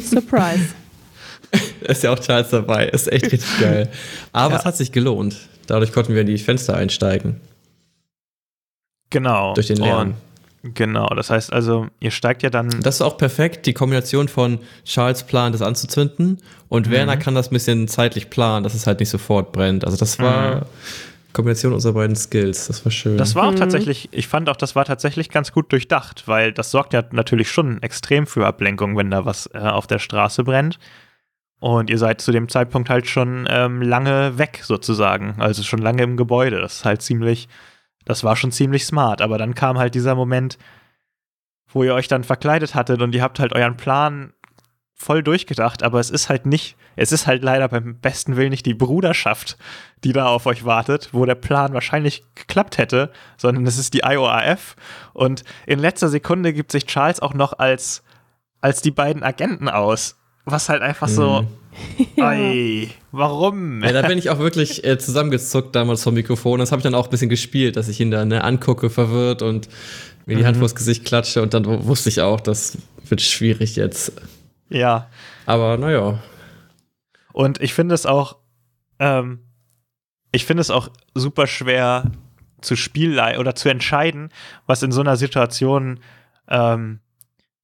Surprise. ist ja auch Charles dabei. Ist echt richtig geil. Aber ja. es hat sich gelohnt. Dadurch konnten wir in die Fenster einsteigen. Genau. Durch den Lärm. Und genau, das heißt also, ihr steigt ja dann. Das ist auch perfekt, die Kombination von Charles Plan, das anzuzünden und mhm. Werner kann das ein bisschen zeitlich planen, dass es halt nicht sofort brennt. Also das war. Mhm Kombination unserer beiden Skills. Das war schön. Das war auch mhm. tatsächlich, ich fand auch, das war tatsächlich ganz gut durchdacht, weil das sorgt ja natürlich schon extrem für Ablenkung, wenn da was äh, auf der Straße brennt. Und ihr seid zu dem Zeitpunkt halt schon ähm, lange weg, sozusagen. Also schon lange im Gebäude. Das ist halt ziemlich, das war schon ziemlich smart. Aber dann kam halt dieser Moment, wo ihr euch dann verkleidet hattet und ihr habt halt euren Plan voll durchgedacht, aber es ist halt nicht, es ist halt leider beim besten Willen nicht die Bruderschaft, die da auf euch wartet, wo der Plan wahrscheinlich geklappt hätte, sondern es ist die IORF. Und in letzter Sekunde gibt sich Charles auch noch als, als die beiden Agenten aus. Was halt einfach so, mhm. ey, warum? Ja, da bin ich auch wirklich äh, zusammengezuckt damals vom Mikrofon. Das habe ich dann auch ein bisschen gespielt, dass ich ihn dann ne, angucke, verwirrt und mir die Hand mhm. vors Gesicht klatsche. Und dann wusste ich auch, das wird schwierig jetzt. Ja. Aber naja. Und ich finde es auch, ähm, ich finde es auch super schwer zu spielen oder zu entscheiden, was in so einer Situation ähm,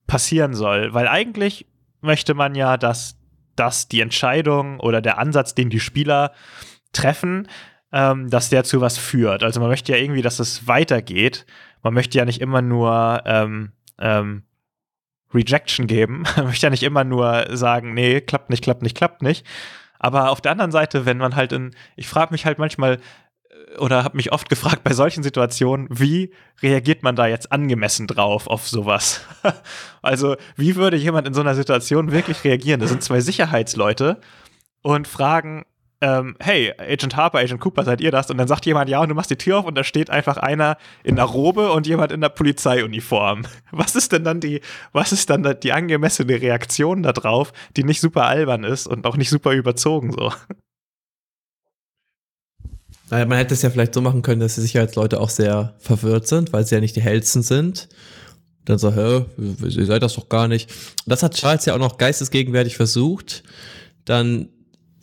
passieren soll. Weil eigentlich möchte man ja, dass, dass die Entscheidung oder der Ansatz, den die Spieler treffen, ähm, dass der zu was führt. Also man möchte ja irgendwie, dass es weitergeht. Man möchte ja nicht immer nur ähm, ähm, Rejection geben. Man möchte ja nicht immer nur sagen, nee, klappt nicht, klappt nicht, klappt nicht. Aber auf der anderen Seite, wenn man halt in, ich frage mich halt manchmal oder habe mich oft gefragt bei solchen Situationen, wie reagiert man da jetzt angemessen drauf auf sowas? also, wie würde jemand in so einer Situation wirklich reagieren? Das sind zwei Sicherheitsleute und fragen, ähm, hey, Agent Harper, Agent Cooper, seid ihr das? Und dann sagt jemand ja und du machst die Tür auf und da steht einfach einer in der Robe und jemand in der Polizeiuniform. Was ist denn dann die, was ist dann die angemessene Reaktion darauf, die nicht super albern ist und auch nicht super überzogen so? Naja, man hätte es ja vielleicht so machen können, dass die Sicherheitsleute auch sehr verwirrt sind, weil sie ja nicht die hellsten sind. dann so, hä, ihr seid das doch gar nicht. Das hat Charles ja auch noch geistesgegenwärtig versucht. Dann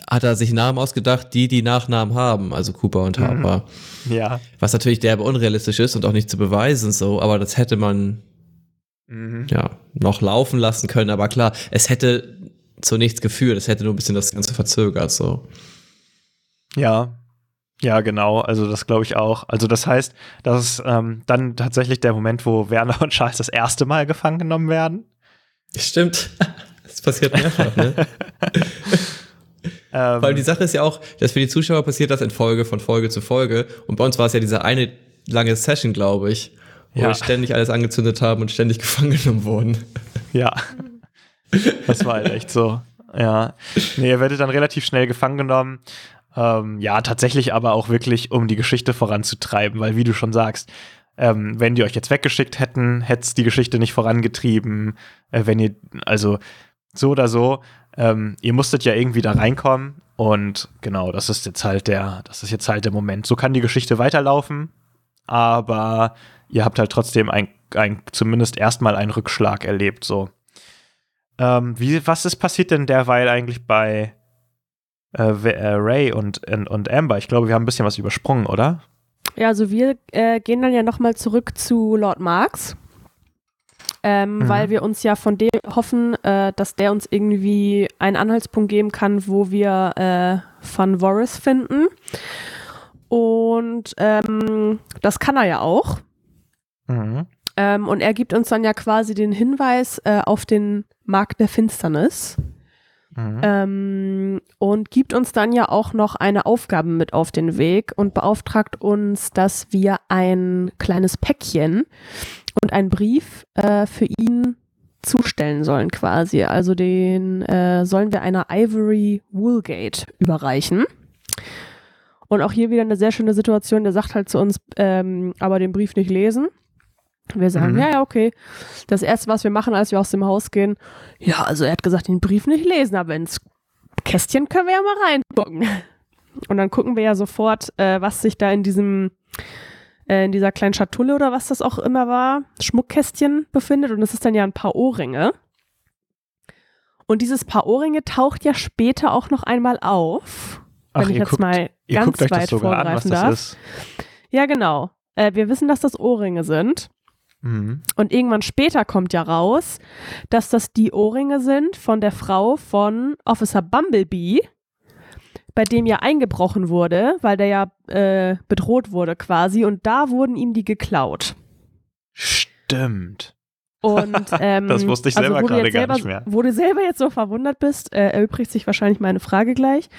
hat er sich Namen ausgedacht, die die Nachnamen haben, also Cooper und. Harper. Mhm. Ja. Was natürlich derbe unrealistisch ist und auch nicht zu beweisen so, aber das hätte man mhm. ja noch laufen lassen können. Aber klar, es hätte zu nichts geführt, es hätte nur ein bisschen das Ganze verzögert so. Ja, Ja, genau. Also das glaube ich auch. Also das heißt, das ist ähm, dann tatsächlich der Moment, wo Werner und Charles das erste Mal gefangen genommen werden. Stimmt. Das passiert mehrfach, ne? ähm, Weil die Sache ist ja auch, dass für die Zuschauer passiert das in Folge von Folge zu Folge. Und bei uns war es ja diese eine lange Session, glaube ich, wo ja. wir ständig alles angezündet haben und ständig gefangen genommen wurden. Ja. Das war halt echt so. Ja. Nee, ihr werdet dann relativ schnell gefangen genommen. Ähm, ja, tatsächlich aber auch wirklich, um die Geschichte voranzutreiben, weil wie du schon sagst, ähm, wenn die euch jetzt weggeschickt hätten, hätte es die Geschichte nicht vorangetrieben. Äh, wenn ihr, also so oder so, ähm, ihr musstet ja irgendwie da reinkommen und genau, das ist jetzt halt der, das ist jetzt halt der Moment. So kann die Geschichte weiterlaufen, aber ihr habt halt trotzdem ein, ein zumindest erstmal einen Rückschlag erlebt, so. Ähm, wie, was ist passiert denn derweil eigentlich bei äh, äh, Ray und, und, und Amber? Ich glaube, wir haben ein bisschen was übersprungen, oder? Ja, also wir äh, gehen dann ja nochmal zurück zu Lord Marx, ähm, mhm. weil wir uns ja von dem hoffen, äh, dass der uns irgendwie einen Anhaltspunkt geben kann, wo wir äh, Van Voris finden. Und ähm, das kann er ja auch. Mhm. Ähm, und er gibt uns dann ja quasi den Hinweis äh, auf den Markt der Finsternis. Mhm. Ähm, und gibt uns dann ja auch noch eine Aufgabe mit auf den Weg und beauftragt uns, dass wir ein kleines Päckchen und einen Brief äh, für ihn zustellen sollen quasi. Also den äh, sollen wir einer Ivory Woolgate überreichen. Und auch hier wieder eine sehr schöne Situation. Der sagt halt zu uns, ähm, aber den Brief nicht lesen. Wir sagen, mhm. ja, ja, okay. Das erste, was wir machen, als wir aus dem Haus gehen, ja, also er hat gesagt, den Brief nicht lesen, aber ins Kästchen können wir ja mal reingucken. Und dann gucken wir ja sofort, äh, was sich da in diesem, äh, in dieser kleinen Schatulle oder was das auch immer war, Schmuckkästchen befindet. Und es ist dann ja ein paar Ohrringe. Und dieses Paar Ohrringe taucht ja später auch noch einmal auf. Ach, wenn ich jetzt guckt, mal ganz weit vorgreifen darf. Ja, genau. Äh, wir wissen, dass das Ohrringe sind. Mhm. Und irgendwann später kommt ja raus, dass das die Ohrringe sind von der Frau von Officer Bumblebee, bei dem ja eingebrochen wurde, weil der ja äh, bedroht wurde quasi. Und da wurden ihm die geklaut. Stimmt. Und ähm, das wusste ich selber also, gerade gar nicht mehr. Wo du selber jetzt so verwundert bist, äh, erübrigt sich wahrscheinlich meine Frage gleich.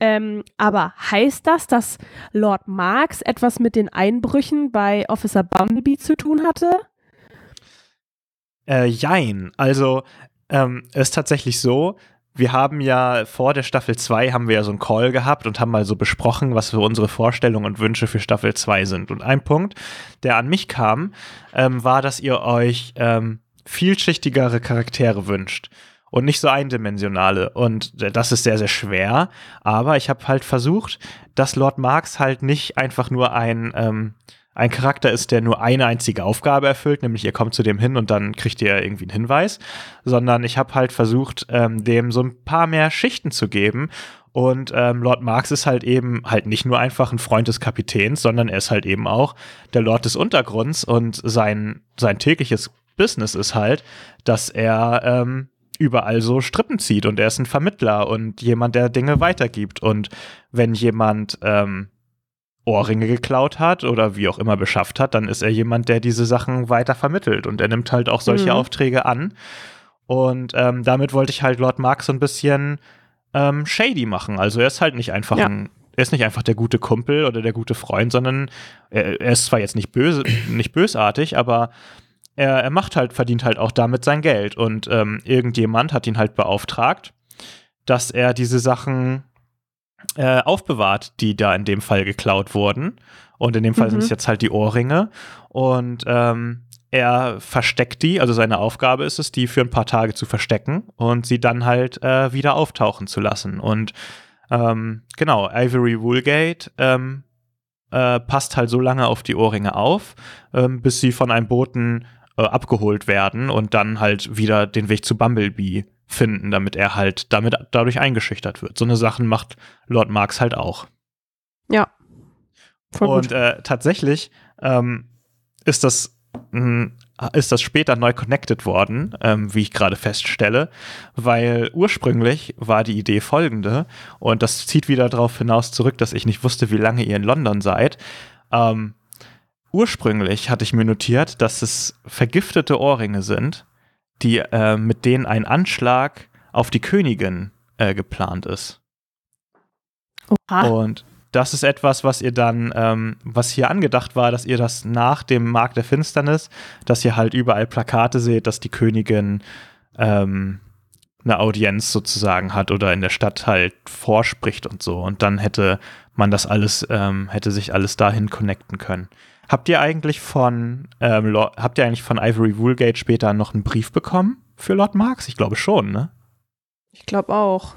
Ähm, aber heißt das, dass Lord Marx etwas mit den Einbrüchen bei Officer Bumblebee zu tun hatte? Äh, jein. Also ähm, ist tatsächlich so, wir haben ja vor der Staffel 2 haben wir ja so einen Call gehabt und haben mal so besprochen, was für unsere Vorstellungen und Wünsche für Staffel 2 sind. Und ein Punkt, der an mich kam, ähm, war, dass ihr euch ähm, vielschichtigere Charaktere wünscht und nicht so eindimensionale. Und das ist sehr, sehr schwer. Aber ich habe halt versucht, dass Lord Marx halt nicht einfach nur ein ähm, ein Charakter ist, der nur eine einzige Aufgabe erfüllt, nämlich ihr kommt zu dem hin und dann kriegt ihr irgendwie einen Hinweis, sondern ich habe halt versucht, ähm, dem so ein paar mehr Schichten zu geben. Und ähm, Lord Marx ist halt eben halt nicht nur einfach ein Freund des Kapitäns, sondern er ist halt eben auch der Lord des Untergrunds und sein, sein tägliches Business ist halt, dass er ähm, überall so Strippen zieht und er ist ein Vermittler und jemand, der Dinge weitergibt. Und wenn jemand ähm, Ohrringe geklaut hat oder wie auch immer beschafft hat, dann ist er jemand, der diese Sachen weiter vermittelt und er nimmt halt auch solche mhm. Aufträge an. Und ähm, damit wollte ich halt Lord Mark so ein bisschen ähm, shady machen. Also er ist halt nicht einfach ja. ein, er ist nicht einfach der gute Kumpel oder der gute Freund, sondern er, er ist zwar jetzt nicht böse, nicht bösartig, aber er, er macht halt, verdient halt auch damit sein Geld. Und ähm, irgendjemand hat ihn halt beauftragt, dass er diese Sachen äh, aufbewahrt, die da in dem Fall geklaut wurden. Und in dem Fall mhm. sind es jetzt halt die Ohrringe. Und ähm, er versteckt die, also seine Aufgabe ist es, die für ein paar Tage zu verstecken und sie dann halt äh, wieder auftauchen zu lassen. Und ähm, genau, Ivory Woolgate ähm, äh, passt halt so lange auf die Ohrringe auf, ähm, bis sie von einem Boten äh, abgeholt werden und dann halt wieder den Weg zu Bumblebee finden, damit er halt damit dadurch eingeschüchtert wird. So eine Sachen macht Lord Marx halt auch. Ja. Voll und äh, tatsächlich ähm, ist das hm, ist das später neu connected worden, ähm, wie ich gerade feststelle, weil ursprünglich war die Idee folgende, und das zieht wieder darauf hinaus zurück, dass ich nicht wusste, wie lange ihr in London seid. Ähm, ursprünglich hatte ich mir notiert, dass es vergiftete Ohrringe sind, die, äh, mit denen ein Anschlag auf die Königin äh, geplant ist. Oha. Und das ist etwas, was ihr dann, ähm, was hier angedacht war, dass ihr das nach dem Markt der Finsternis, dass ihr halt überall Plakate seht, dass die Königin ähm, eine Audienz sozusagen hat oder in der Stadt halt vorspricht und so. Und dann hätte man das alles, ähm, hätte sich alles dahin connecten können. Habt ihr eigentlich von, ähm, Lord, habt ihr eigentlich von Ivory Woolgate später noch einen Brief bekommen für Lord Marx? Ich glaube schon, ne? Ich glaube auch.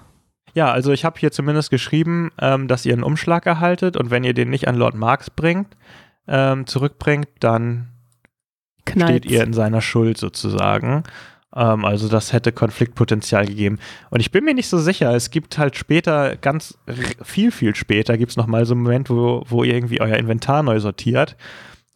Ja, also ich habe hier zumindest geschrieben, ähm, dass ihr einen Umschlag erhaltet und wenn ihr den nicht an Lord Marx bringt, ähm, zurückbringt, dann Knallt's. steht ihr in seiner Schuld sozusagen. Ähm, also das hätte Konfliktpotenzial gegeben. Und ich bin mir nicht so sicher, es gibt halt später, ganz viel, viel später, gibt es nochmal so einen Moment, wo, wo ihr irgendwie euer Inventar neu sortiert.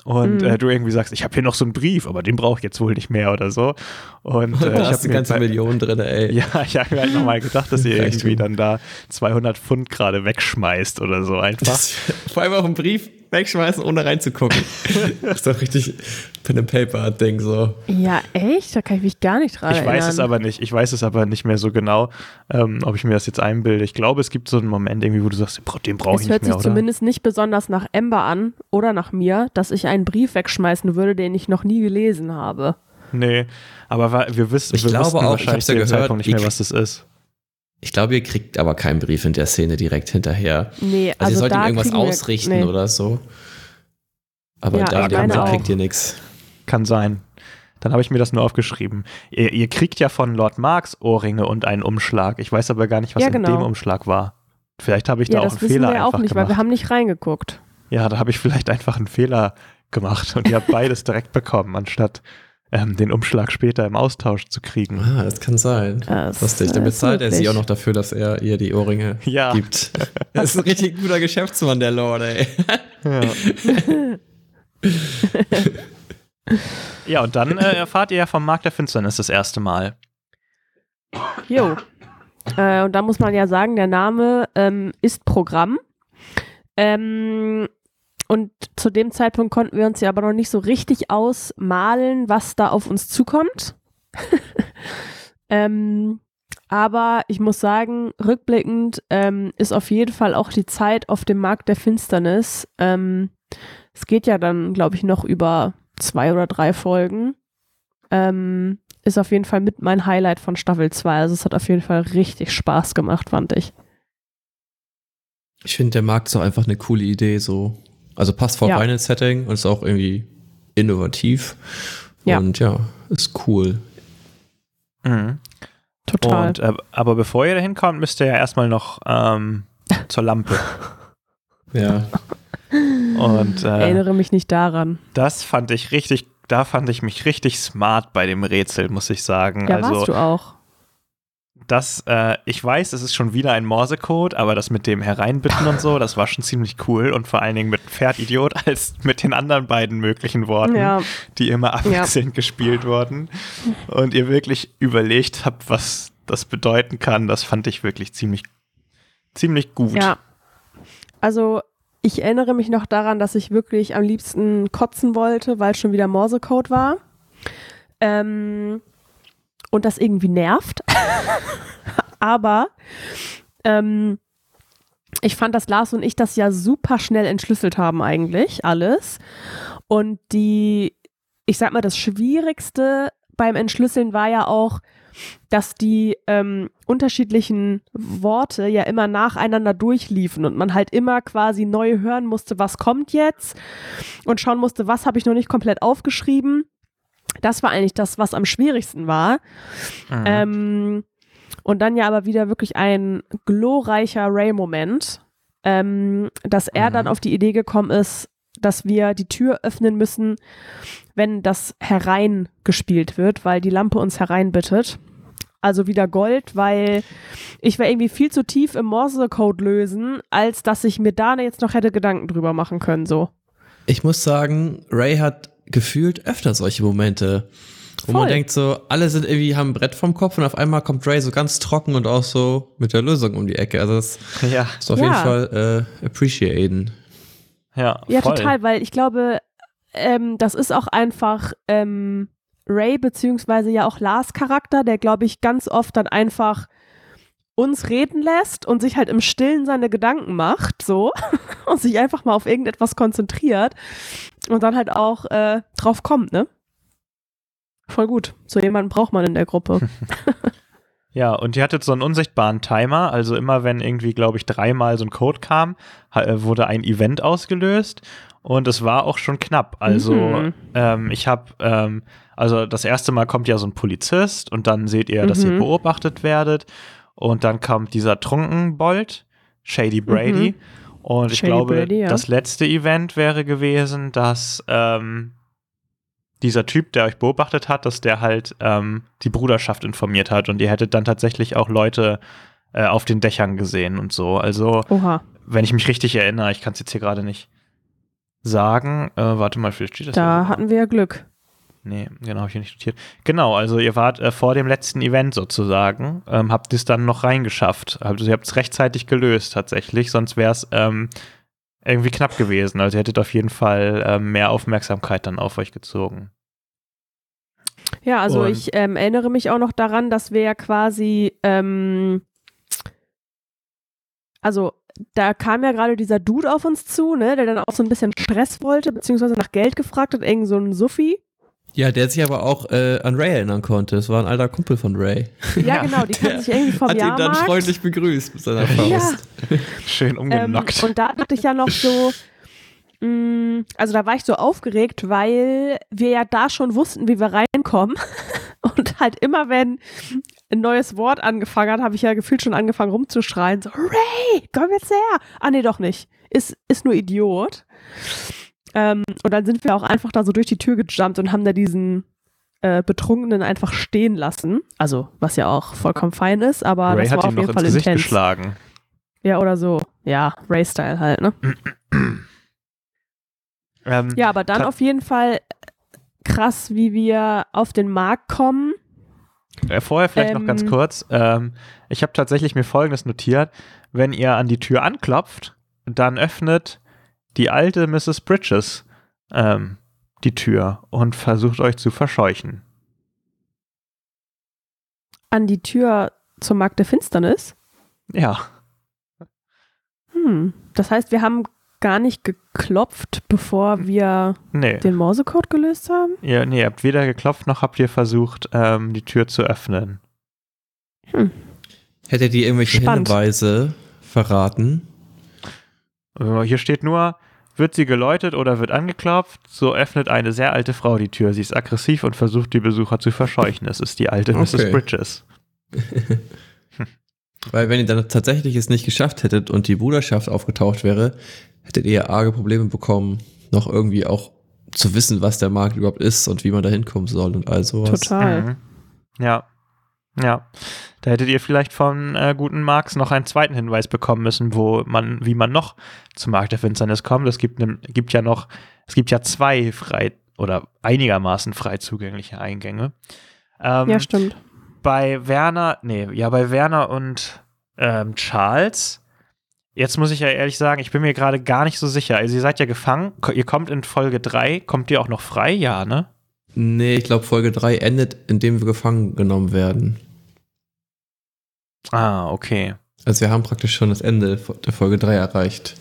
Und Mhm. äh, du irgendwie sagst, ich habe hier noch so einen Brief, aber den brauche ich jetzt wohl nicht mehr oder so. Und äh, da ich habe mir ganze bei- Millionen drin, ey. ja, ich habe mir halt nochmal gedacht, dass ihr irgendwie dann da 200 Pfund gerade wegschmeißt oder so einfach. Das, vor allem auch einen Brief wegschmeißen, ohne reinzugucken. das ist doch richtig Pen and Paper Ding so. Ja, echt? Da kann ich mich gar nicht dran Ich erinnern. weiß es aber nicht. Ich weiß es aber nicht mehr so genau, ähm, ob ich mir das jetzt einbilde. Ich glaube, es gibt so einen Moment irgendwie, wo du sagst, "Bra- den brauche Es ich hört nicht mehr, sich oder? zumindest nicht besonders nach Ember an oder nach mir, dass ich einen Brief wegschmeißen würde, den ich noch nie gelesen habe. Nee, aber wir wissen, Ich wir glaube wussten auch, ich wahrscheinlich ja dem gehört, Zeitpunkt nicht mehr, ich- was das ist. Ich glaube, ihr kriegt aber keinen Brief in der Szene direkt hinterher. Nee, Also, also, ihr sollt ihm irgendwas ausrichten nee. oder so. Aber Ja, da ich in dem kriegt ihr nichts. Kann sein. Dann habe ich mir das nur aufgeschrieben. Ihr, ihr kriegt ja von Lord Marx Ohrringe und einen Umschlag. Ich weiß aber gar nicht, was Ja, in genau. dem Umschlag war. Vielleicht habe ich Ja, da auch das einen wissen Fehler wir auch nicht, weil gemacht. wir haben nicht reingeguckt. Ja, da habe ich vielleicht einfach einen Fehler gemacht und ihr habt beides direkt bekommen, anstatt ähm, den Umschlag später im Austausch zu kriegen. Ah, das kann sein. Das, Lustig. Dann bezahlt er sie auch noch dafür, dass er ihr die Ohrringe Ja. gibt. Das ist ein richtig guter Geschäftsmann, der Lord, ey. Ja, ja und dann äh, erfahrt ihr ja vom Markt der Finsternis das erste Mal. Jo. Äh, und da muss man ja sagen, der Name ähm, ist Programm. Ähm, und zu dem Zeitpunkt konnten wir uns ja aber noch nicht so richtig ausmalen, was da auf uns zukommt. ähm, aber ich muss sagen, rückblickend ähm, ist auf jeden Fall auch die Zeit auf dem Markt der Finsternis. Ähm, es geht ja dann, glaube ich, noch über zwei oder drei Folgen. Ähm, ist auf jeden Fall mit mein Highlight von Staffel 2. Also es hat auf jeden Fall richtig Spaß gemacht, fand ich. Ich finde, der Markt ist auch einfach eine coole Idee, so. Also passt voll Ja. rein ins Setting und ist auch irgendwie innovativ. Ja. Und ja, ist cool. Mhm. Total. Und, äh, aber bevor ihr da hinkommt, müsst ihr ja erstmal noch ähm, zur Lampe. Ja. Und äh, Erinnere mich nicht daran. das fand ich richtig, da fand ich mich richtig smart bei dem Rätsel, muss ich sagen. Ja, also warst du auch. Das, äh, ich weiß, es ist schon wieder ein Morsecode, aber das mit dem Hereinbitten und so, das war schon ziemlich cool und vor allen Dingen mit Pferdidiot als mit den anderen beiden möglichen Worten, Ja, die immer abwechselnd gespielt wurden und ihr wirklich überlegt habt, was das bedeuten kann, das fand ich wirklich ziemlich, ziemlich gut. ja. Also ich erinnere mich noch daran, dass ich wirklich am liebsten kotzen wollte, weil es schon wieder Morsecode war. Ähm, und das irgendwie nervt. Aber ähm, ich fand, dass Lars und ich das ja super schnell entschlüsselt haben eigentlich, alles. Und die, ich sag mal, das Schwierigste beim Entschlüsseln war ja auch, dass die ähm, unterschiedlichen Worte ja immer nacheinander durchliefen und man halt immer quasi neu hören musste, was kommt jetzt und schauen musste, was habe ich noch nicht komplett aufgeschrieben. Das war eigentlich das, was am schwierigsten war. Mhm. Ähm, und dann ja aber wieder wirklich ein glorreicher Ray-Moment, ähm, dass er Mhm. dann auf die Idee gekommen ist, dass wir die Tür öffnen müssen, wenn das hereingespielt wird, weil die Lampe uns hereinbittet. Also wieder Gold, weil ich war irgendwie viel zu tief im Morse-Code lösen, als dass ich mir da jetzt noch hätte Gedanken drüber machen können, so. Ich muss sagen, Ray hat gefühlt öfter solche Momente. Wo Voll. man denkt so, alle sind irgendwie, haben ein Brett vom Kopf und auf einmal kommt Ray so ganz trocken und auch so mit der Lösung um die Ecke. Also das ja. ist auf ja. jeden Fall äh, appreciaten. Ja, ja total, weil ich glaube, ähm, das ist auch einfach ähm, Ray beziehungsweise ja auch Lars Charakter, der glaube ich ganz oft dann einfach uns reden lässt und sich halt im Stillen seine Gedanken macht, so, und sich einfach mal auf irgendetwas konzentriert und dann halt auch äh, drauf kommt, ne? Voll gut. So jemanden braucht man in der Gruppe. ja, und die hatte so einen unsichtbaren Timer. Also immer wenn irgendwie, glaube ich, dreimal so ein Code kam, äh, wurde ein Event ausgelöst. Und es war auch schon knapp. Also mhm. ähm, ich habe, ähm, also das erste Mal kommt ja so ein Polizist und dann seht ihr, dass mhm. ihr beobachtet werdet. Und dann kommt dieser Trunkenbold, Shady Brady. Mhm. Und ich Shady glaube, Brady, ja. das letzte Event wäre gewesen, dass ähm, dieser Typ, der euch beobachtet hat, dass der halt ähm, die Bruderschaft informiert hat und ihr hättet dann tatsächlich auch Leute äh, auf den Dächern gesehen und so. Also, Oha. wenn ich mich richtig erinnere, ich kann es jetzt hier gerade nicht sagen. Äh, warte mal, vielleicht steht das. Da hatten wir ja Glück. Nee, genau, habe ich hier nicht notiert. Genau, also ihr wart äh, vor dem letzten Event sozusagen, ähm, habt es dann noch reingeschafft. Also ihr habt es rechtzeitig gelöst tatsächlich, sonst wäre es ähm, irgendwie knapp gewesen. Also ihr hättet auf jeden Fall ähm, mehr Aufmerksamkeit dann auf euch gezogen. Ja, also Und ich ähm, erinnere mich auch noch daran, dass wir ja quasi, ähm, also da kam ja gerade dieser Dude auf uns zu, ne, der dann auch so ein bisschen Stress wollte, beziehungsweise nach Geld gefragt hat, irgend so ein Suffi. Ja, der sich aber auch äh, an Ray erinnern konnte. Das war ein alter Kumpel von Ray. Ja, genau, die kannten sich irgendwie vom Hat Jahrmarkt. ihn dann freundlich begrüßt mit seiner Faust. Ja. Schön umgenockt. Ähm, und da dachte ich ja noch so, mh, mm, also da war ich so aufgeregt, weil wir ja da schon wussten, wie wir reinkommen. Und halt immer, wenn ein neues Wort angefangen hat, habe ich ja gefühlt schon angefangen rumzuschreien. So, Ray, komm jetzt her. Ah, nee, doch nicht. Ist, ist nur Idiot. Ähm, und dann sind wir auch einfach da so durch die Tür gejumpt und haben da diesen äh, Betrunkenen einfach stehen lassen. Also, was ja auch vollkommen fein ist, aber Ray das war auf jeden Fall Gesicht intens. geschlagen. Ja, oder so. Ja, Ray-Style halt, ne? ähm, ja, aber dann auf jeden Fall krass, wie wir auf den Markt kommen. Äh, vorher vielleicht ähm, noch ganz ähm, kurz. Ähm, ich habe tatsächlich mir Folgendes notiert. Wenn ihr an die Tür anklopft, dann öffnet die alte Mrs. Bridges ähm, die Tür und versucht euch zu verscheuchen. An die Tür zum Markt der Finsternis? Ja. Hm, das heißt, wir haben gar nicht geklopft, bevor wir nee. den Morsecode gelöst haben? Ja, nee, ihr habt weder geklopft, noch habt ihr versucht, ähm, die Tür zu öffnen. Hm. Hättet ihr irgendwelche Spannend. Hinweise verraten? Äh, hier steht nur, wird sie geläutet oder wird angeklopft, so öffnet eine sehr alte Frau die Tür. Sie ist aggressiv und versucht, die Besucher zu verscheuchen. Es ist die alte okay. Mrs. Bridges. Weil wenn ihr dann tatsächlich es nicht geschafft hättet und die Bruderschaft aufgetaucht wäre, hättet ihr arge Probleme bekommen, noch irgendwie auch zu wissen, was der Markt überhaupt ist und wie man da hinkommen soll und all sowas. Total. Mhm. Ja. Ja. Da hättet ihr vielleicht von äh, guten Marx noch einen zweiten Hinweis bekommen müssen, wo man, wie man noch zum Markt der Finsternis kommt. Es gibt, ne, gibt ja noch, es gibt ja zwei frei oder einigermaßen frei zugängliche Eingänge. Ähm, ja, stimmt. Bei Werner, nee, ja, bei Werner und ähm, Charles, jetzt muss ich ja ehrlich sagen, ich bin mir gerade gar nicht so sicher. Also ihr seid ja gefangen, ihr kommt in Folge 3, kommt ihr auch noch frei? Ja, ne? Nee, ich glaube Folge 3 endet, indem wir gefangen genommen werden. Ah, okay. Also wir haben praktisch schon das Ende der Folge 3 erreicht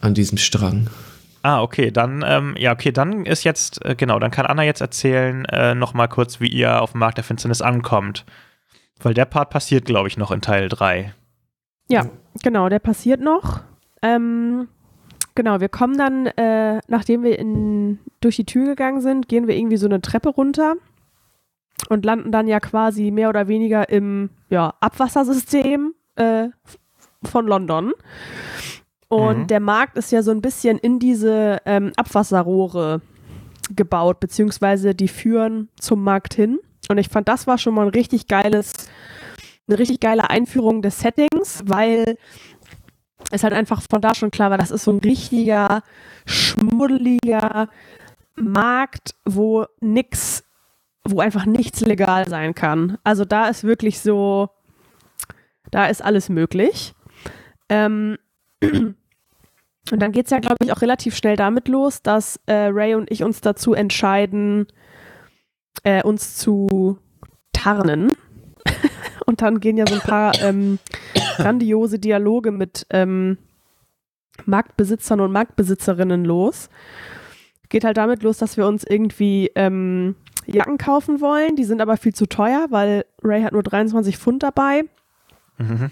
an diesem Strang. Ah, okay, dann, ähm, ja, okay, dann ist jetzt, äh, genau, dann kann Anna jetzt erzählen, äh, nochmal kurz, wie ihr auf dem Markt der Finsternis ankommt. Weil der Part passiert, glaube ich, noch in Teil 3. Ja, genau, der passiert noch. Ähm, genau, wir kommen dann, äh, nachdem wir in, durch die Tür gegangen sind, gehen wir irgendwie so eine Treppe runter und landen dann ja quasi mehr oder weniger im ja, Abwassersystem äh, von London. Und mhm. der Markt ist ja so ein bisschen in diese ähm, Abwasserrohre gebaut, beziehungsweise die führen zum Markt hin. Und ich fand, das war schon mal ein richtig geiles, eine richtig geile Einführung des Settings, weil es halt einfach von da schon klar war, das ist so ein richtiger, schmuddeliger, Markt, wo nix, wo einfach nichts legal sein kann. Also da ist wirklich so, da ist alles möglich. Ähm, und dann geht es ja, glaube ich, auch relativ schnell damit los, dass äh, Ray und ich uns dazu entscheiden, äh, uns zu tarnen. Und dann gehen ja so ein paar ähm, grandiose Dialoge mit ähm, Marktbesitzern und Marktbesitzerinnen los. Geht halt damit los, dass wir uns irgendwie ähm, Jacken kaufen wollen. Die sind aber viel zu teuer, weil Ray hat nur 23 Pfund dabei. Mhm.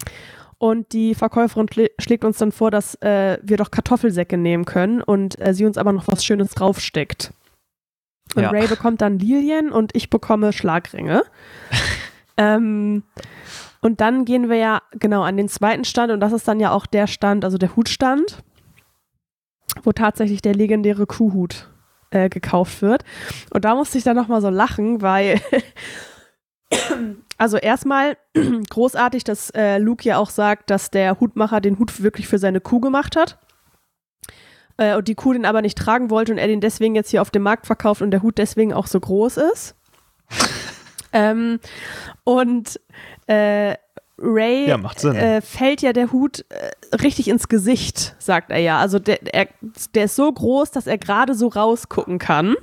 Und die Verkäuferin schlägt uns dann vor, dass äh, wir doch Kartoffelsäcke nehmen können und äh, sie uns aber noch was Schönes draufsteckt. Und ja. Ray bekommt dann Lilien und ich bekomme Schlagringe. ähm, und dann gehen wir ja genau an den zweiten Stand und das ist dann ja auch der Stand, also der Hutstand, wo tatsächlich der legendäre Kuhhut äh, gekauft wird. Und da musste ich dann nochmal so lachen, weil also erstmal großartig, dass äh, Luke ja auch sagt, dass der Hutmacher den Hut wirklich für seine Kuh gemacht hat. Äh, und die Kuh den aber nicht tragen wollte und er den deswegen jetzt hier auf dem Markt verkauft und der Hut deswegen auch so groß ist. Ähm, und äh, Ray ja, äh, fällt ja der Hut äh, richtig ins Gesicht, sagt er ja. Also der, er, der ist so groß, dass er gerade so rausgucken kann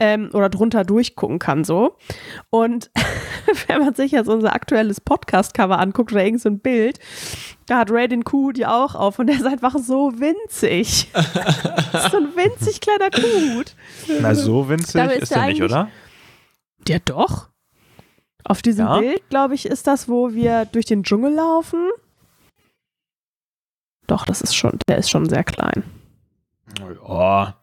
ähm, oder drunter durchgucken kann so. Und wenn man sich jetzt unser aktuelles Podcast-Cover anguckt oder irgendein so Bild, da hat Ray den Kuhhut ja auch auf und der ist einfach so winzig. das ist so ein winzig kleiner Kuhhut. Na, so winzig ist, ist der nicht, oder? Der doch. Auf diesem ja? Bild, glaube ich, ist das, wo wir durch den Dschungel laufen. Doch, das ist schon, der ist schon sehr klein. Ja,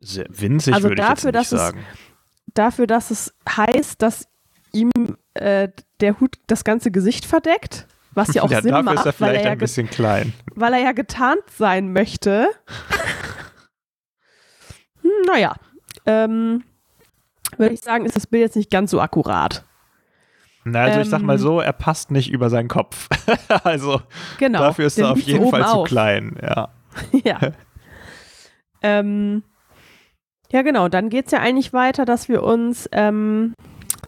sehr winzig also würde dafür, ich jetzt nicht sagen. Es, dafür, dass es heißt, dass ihm äh, der Hut das ganze Gesicht verdeckt, was ja auch ja, Sinn dafür macht, ist er vielleicht weil er ein bisschen klein. Weil er ja getarnt sein möchte. hm, naja, ähm, würde ich sagen, ist das Bild jetzt nicht ganz so akkurat. Na, also ähm, ich sag mal ähm. so, er passt nicht über seinen Kopf. also genau, dafür ist er auf jeden Fall auf. zu klein, ja. ja. ähm, ja, genau. Dann geht es ja eigentlich weiter, dass wir uns ähm,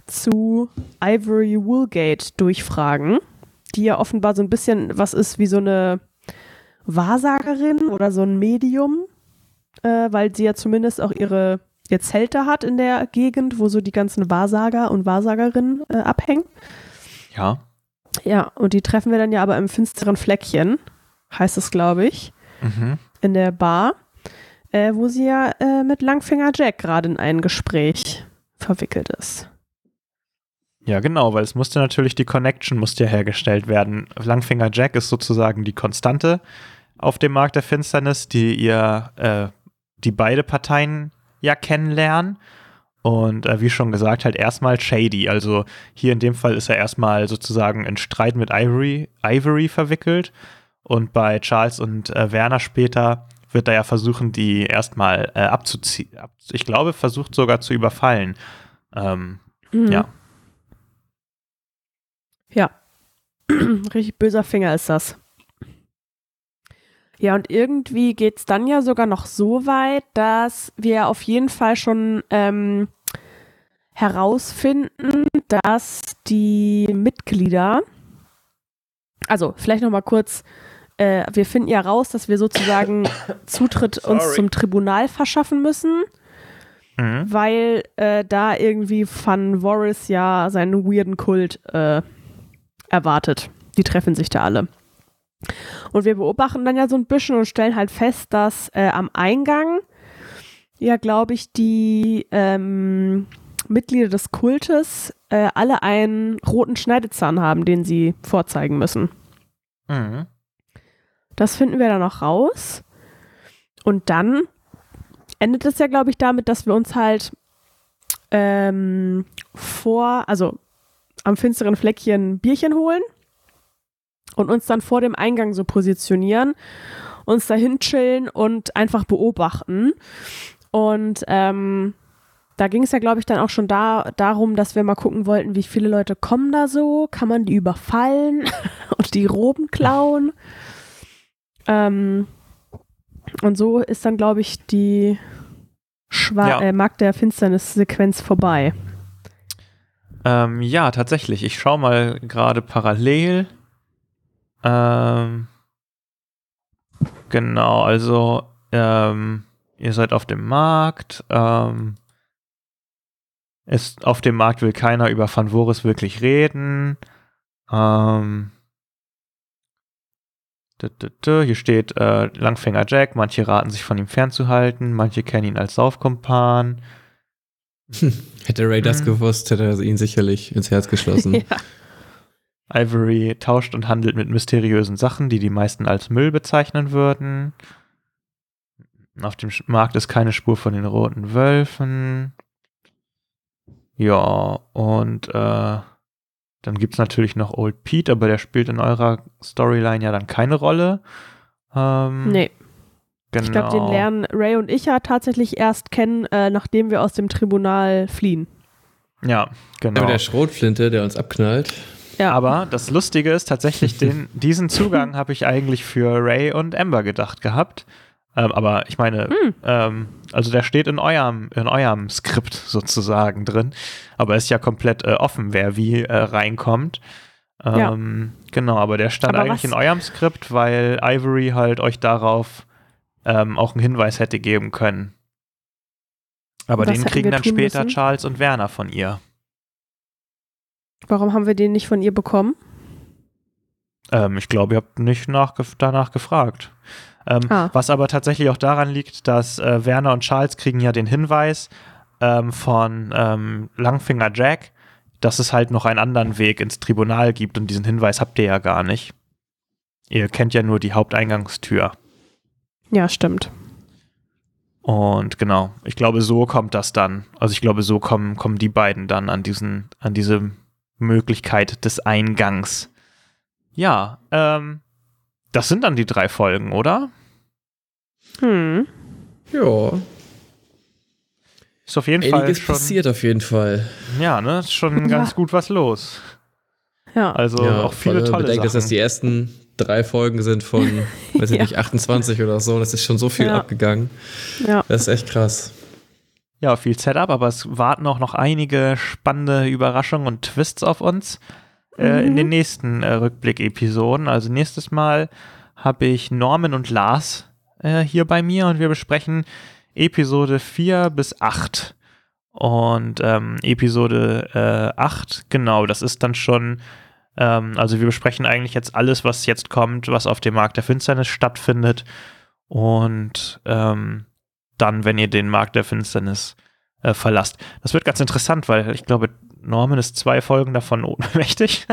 zu Ivory Woolgate durchfragen, die ja offenbar so ein bisschen was ist wie so eine Wahrsagerin oder so ein Medium, äh, weil sie ja zumindest auch ihre ihr Zelte hat in der Gegend, wo so die ganzen Wahrsager und Wahrsagerinnen äh, abhängen. Ja. Ja, und die treffen wir dann ja aber im finsteren Fleckchen, heißt es, glaube ich, mhm. in der Bar äh, wo sie ja äh, mit Langfinger Jack gerade in ein Gespräch verwickelt ist. Ja, genau, weil es musste natürlich die Connection musste ja hergestellt werden. Langfinger Jack ist sozusagen die Konstante auf dem Markt der Finsternis, die ihr, äh, die beide Parteien ja kennenlernen. Und äh, wie schon gesagt, halt erstmal shady. Also hier in dem Fall ist er erstmal sozusagen in Streit mit Ivory, Ivory verwickelt. Und bei Charles und äh, Werner später wird er ja versuchen, die erstmal äh, abzuziehen. Ich glaube, versucht sogar zu überfallen. Ähm, mhm. Ja. Ja. Richtig böser Finger ist das. Ja, und irgendwie geht es dann ja sogar noch so weit, dass wir auf jeden Fall schon ähm, herausfinden, dass die Mitglieder, also vielleicht noch mal kurz äh, wir finden ja raus, dass wir sozusagen Zutritt uns zum Tribunal verschaffen müssen, mhm. weil äh, da irgendwie Van Warris ja seinen weirden Kult äh, erwartet. Die treffen sich da alle. Und wir beobachten dann ja so ein bisschen und stellen halt fest, dass äh, am Eingang ja, glaube ich, die ähm, Mitglieder des Kultes äh, alle einen roten Schneidezahn haben, den sie vorzeigen müssen. Mhm. Das finden wir dann noch raus. Und dann endet es ja, glaube ich, damit, dass wir uns halt ähm, vor, also am finsteren Fleckchen Bierchen holen und uns dann vor dem Eingang so positionieren, uns dahin chillen und einfach beobachten. Und ähm, da ging es ja, glaube ich, dann auch schon da, darum, dass wir mal gucken wollten, wie viele Leute kommen da so, kann man die überfallen und die Roben klauen. Ähm, und so ist dann, glaube ich, die Schwa Ja. äh, Markt der Finsternis-Sequenz vorbei. Ähm, ja, tatsächlich. Ich schaue mal gerade parallel. Ähm, genau, also ähm, ihr seid auf dem Markt. Ähm, ist, auf dem Markt will keiner über Van Voris wirklich reden. Ähm, hier steht äh, Langfinger Jack. Manche raten sich von ihm fernzuhalten. Manche kennen ihn als Saufkumpan. Hätte Ray das Mhm. gewusst, hätte er ihn sicherlich ins Herz geschlossen. ja. Ivory tauscht und handelt mit mysteriösen Sachen, die die meisten als Müll bezeichnen würden. Auf dem Markt ist keine Spur von den roten Wölfen. Ja, und äh, dann gibt es natürlich noch Old Pete, aber der spielt in eurer Storyline ja dann keine Rolle. Ähm, Nee, genau. ich glaube, den lernen Ray und ich ja tatsächlich erst kennen, äh, nachdem wir aus dem Tribunal fliehen. Ja, genau. Aber der Schrotflinte, der uns abknallt. Ja. Aber das Lustige ist tatsächlich, den, diesen Zugang habe ich eigentlich für Ray und Amber gedacht gehabt. Ähm, aber ich meine, Hm. ähm, also der steht in eurem, in eurem Skript sozusagen drin. Aber ist ja komplett äh, offen, wer wie äh, reinkommt. Ja. Ähm, Genau, aber der stand Aber eigentlich was- in eurem Skript, weil Ivory halt euch darauf ähm, auch einen Hinweis hätte geben können. Aber Was den kriegen dann später müssen? Charles und Werner von ihr. Warum haben wir den nicht von ihr bekommen? Ähm, ich glaube, ihr habt nicht nachgef danach gefragt. Ähm, Ah. Was aber tatsächlich auch daran liegt, dass äh, Werner und Charles kriegen ja den Hinweis ähm, von ähm, Langfinger Jack, dass es halt noch einen anderen Weg ins Tribunal gibt und diesen Hinweis habt ihr ja gar nicht. Ihr kennt ja nur die Haupteingangstür. Ja, stimmt. Und genau, ich glaube, so kommt das dann. Also ich glaube, so kommen, kommen die beiden dann an diesen, an diese Möglichkeit des Eingangs. Ja, ähm, das sind dann die drei Folgen, oder? Hm. Ja, Ist auf jeden Fall einiges schon. passiert auf jeden Fall. Ja, ne? Ist schon Ja. ganz gut was los. Ja. Also ja, auch viele tolle bedenkt, dass das Sachen. die ersten drei Folgen sind von, weiß ich Ja. nicht, 28 oder so. Das ist schon so viel Ja. abgegangen. ja. Das ist echt krass. Ja, viel Setup, aber es warten auch noch einige spannende Überraschungen und Twists auf uns äh, in Mhm. den nächsten äh, Rückblick-Episoden. Also nächstes Mal habe ich Norman und Lars äh, hier bei mir und wir besprechen Episode 4 bis 8. Und ähm, Episode äh, 8, genau, das ist dann schon, ähm, also wir besprechen eigentlich jetzt alles, was jetzt kommt, was auf dem Markt der Finsternis stattfindet. Und ähm, dann, wenn ihr den Markt der Finsternis äh, verlasst. Das wird ganz interessant, weil ich glaube, Norman ist zwei Folgen davon ohnmächtig.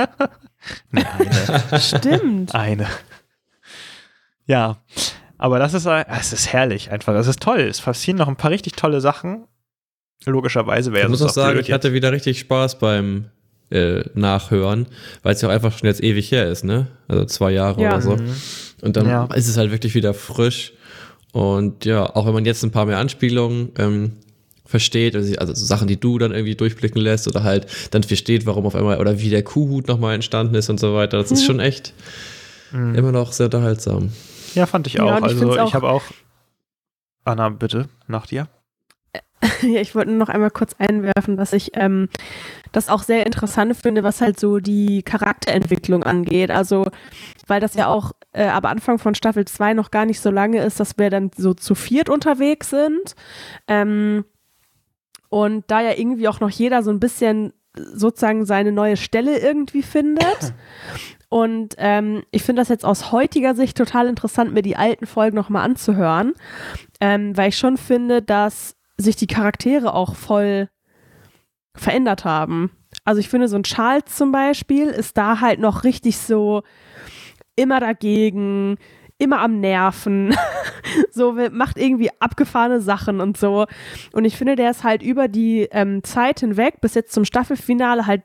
nee, eine. Stimmt. eine. Ja, aber das ist, es ist herrlich einfach. Es ist toll. Es passieren noch ein paar richtig tolle Sachen. Logischerweise wäre Ich muss es auch sagen, blöd ich hatte wieder richtig Spaß beim äh, Nachhören, weil es ja auch einfach schon jetzt ewig her ist, ne? Also zwei Jahre Ja. oder so. Mhm. Und dann Ja. ist es halt wirklich wieder frisch. Und ja, auch wenn man jetzt ein paar mehr Anspielungen ähm, versteht, also, also so Sachen, die du dann irgendwie durchblicken lässt oder halt dann versteht, warum auf einmal oder wie der Kuhhut nochmal entstanden ist und so weiter, das ist schon echt Mhm. immer noch sehr unterhaltsam. Ja, fand ich Ja, auch. und ich also auch- ich habe auch. Anna, bitte, nach dir. Ja, ich wollte nur noch einmal kurz einwerfen, dass ich ähm, das auch sehr interessant finde, was halt so die Charakterentwicklung angeht. Also, weil das ja auch äh, am Anfang von Staffel 2 noch gar nicht so lange ist, dass wir dann so zu viert unterwegs sind. Ähm, und da ja irgendwie auch noch jeder so ein bisschen sozusagen seine neue Stelle irgendwie findet. Und ähm, ich finde das jetzt aus heutiger Sicht total interessant, mir die alten Folgen nochmal anzuhören, ähm, weil ich schon finde, dass sich die Charaktere auch voll verändert haben. Also ich finde, so ein Charles zum Beispiel ist da halt noch richtig so immer dagegen, immer am Nerven, so macht irgendwie abgefahrene Sachen und so. Und ich finde, der ist halt über die ähm, Zeit hinweg bis jetzt zum Staffelfinale halt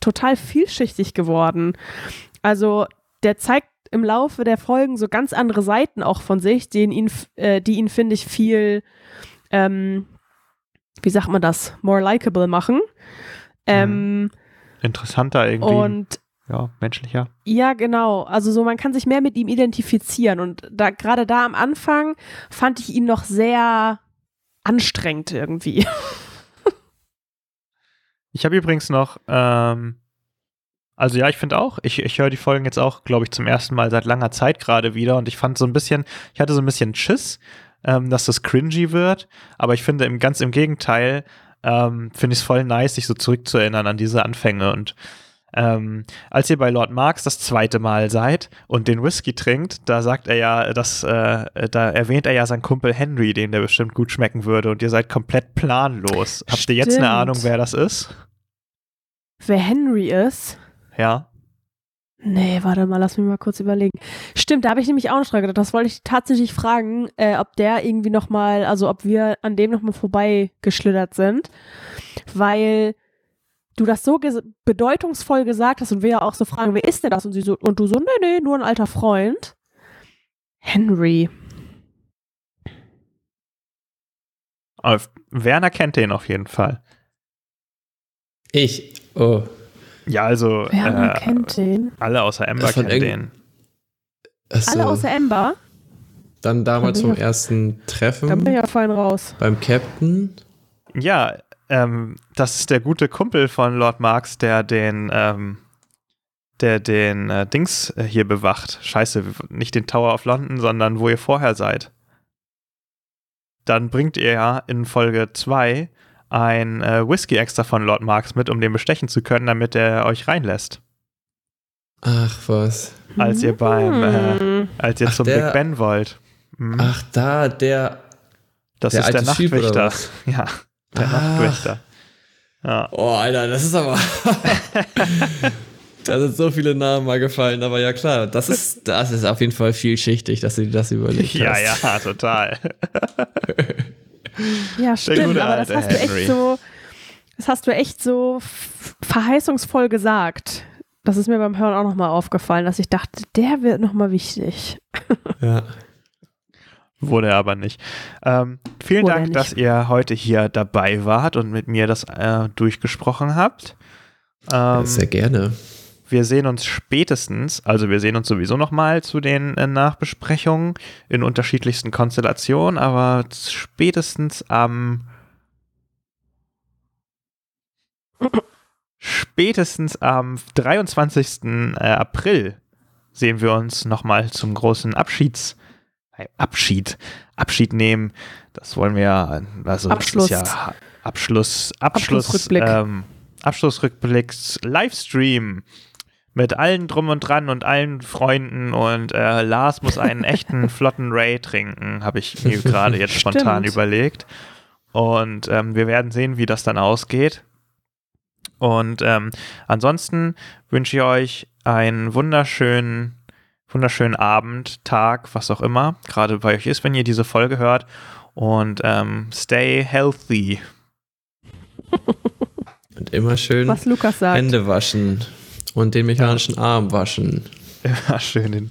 total vielschichtig geworden. Also der zeigt im Laufe der Folgen so ganz andere Seiten auch von sich, den ihn, äh, die ihn, finde ich, viel, ähm, wie sagt man das, more likable machen. Ähm, Interessanter irgendwie. Und ja, menschlicher. ja, genau. Also so, man kann sich mehr mit ihm identifizieren. Und da gerade da am Anfang fand ich ihn noch sehr anstrengend irgendwie. Ich habe übrigens noch, ähm, also ja, ich finde auch, ich, ich höre die Folgen jetzt auch, glaube ich, zum ersten Mal seit langer Zeit gerade wieder und ich fand so ein bisschen, ich hatte so ein bisschen Schiss, ähm, dass das cringy wird, aber ich finde im, ganz im Gegenteil, ähm, finde ich es voll nice, sich so zurückzuerinnern an diese Anfänge und ähm, als ihr bei Lord Marx das zweite Mal seid und den Whisky trinkt, da sagt er ja, dass, äh, da erwähnt er ja seinen Kumpel Henry, den der bestimmt gut schmecken würde und ihr seid komplett planlos. Habt Stimmt. ihr jetzt eine Ahnung, wer das ist? Wer Henry ist? Ja. Nee, warte mal, lass mich mal kurz überlegen. Stimmt, da habe ich nämlich auch noch dran gedacht. Das wollte ich tatsächlich fragen, äh, ob der irgendwie nochmal, also ob wir an dem nochmal vorbeigeschlittert sind. Weil du das so ges bedeutungsvoll gesagt hast und wir ja auch so fragen, wer ist denn das? Und sie so, und du so, nee, nee, nur ein alter Freund. Henry. Aber Werner kennt den auf jeden Fall. Ich. Oh. Ja, also äh, kennt den? alle außer Ember kennen den. Achso. Alle außer Ember. Dann damals vom ersten Treffen Da bin ich ja vorhin raus. beim Captain. Ja, ähm, das ist der gute Kumpel von Lord Marx, der den, ähm, der den äh, Dings äh, hier bewacht. Scheiße, nicht den Tower of London, sondern wo ihr vorher seid. Dann bringt ihr ja in Folge 2 ein äh, Whisky extra von Lord Marx mit, um den bestechen zu können, damit er euch reinlässt. Ach, was. Als ihr beim, äh, Hm. als ihr Ach, zum der- Big Ben wollt. Mhm. Ach, da, der. das der ist der Nachtwächter. Ja, der Ach. Nachtwächter. Ja. Oh, Alter, das ist aber. da sind so viele Namen mal gefallen, aber ja klar, das ist, das ist auf jeden Fall vielschichtig, dass du dir das überlegt ja, hast. ja, total. Ja, stimmt, aber das hast du echt so, das hast du echt so verheißungsvoll gesagt. Das ist mir beim Hören auch nochmal aufgefallen, dass ich dachte, der wird nochmal wichtig. Ja. Wurde er aber nicht. Ähm, vielen Wurde Dank, nicht. dass ihr heute hier dabei wart und mit mir das äh, durchgesprochen habt. Ähm, Sehr gerne. Wir sehen uns spätestens, also wir sehen uns sowieso nochmal zu den äh, Nachbesprechungen in unterschiedlichsten Konstellationen, aber spätestens am spätestens am 23. äh, April sehen wir uns nochmal zum großen Abschieds äh, Abschied Abschied nehmen. Das wollen wir ja, also Abschluss. das ist ja Abschluss Abschluss Abschlussrückblick. ähm, Abschlussrückblick Livestream mit allen drum und dran und allen Freunden und äh, Lars muss einen echten flotten Ray trinken, habe ich mir gerade jetzt spontan Stimmt. überlegt. Und ähm, wir werden sehen, wie das dann ausgeht. Und ähm, ansonsten wünsche ich euch einen wunderschönen, wunderschönen Abend, Tag, was auch immer, gerade bei euch ist, wenn ihr diese Folge hört. Und ähm, stay healthy. Und immer schön Was Lukas sagt. Hände waschen und den mechanischen Arm waschen. Immer schön den,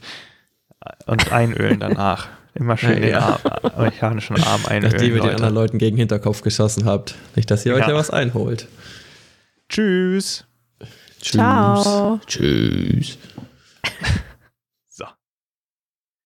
und einölen danach. Immer schön Ja, den ja. Arm, mechanischen Arm einölen. Nachdem ihr den anderen Leuten gegen den Hinterkopf geschossen habt. Nicht, dass ihr euch Ja. ja was einholt. Tschüss. Tschüss. Ciao. Tschüss.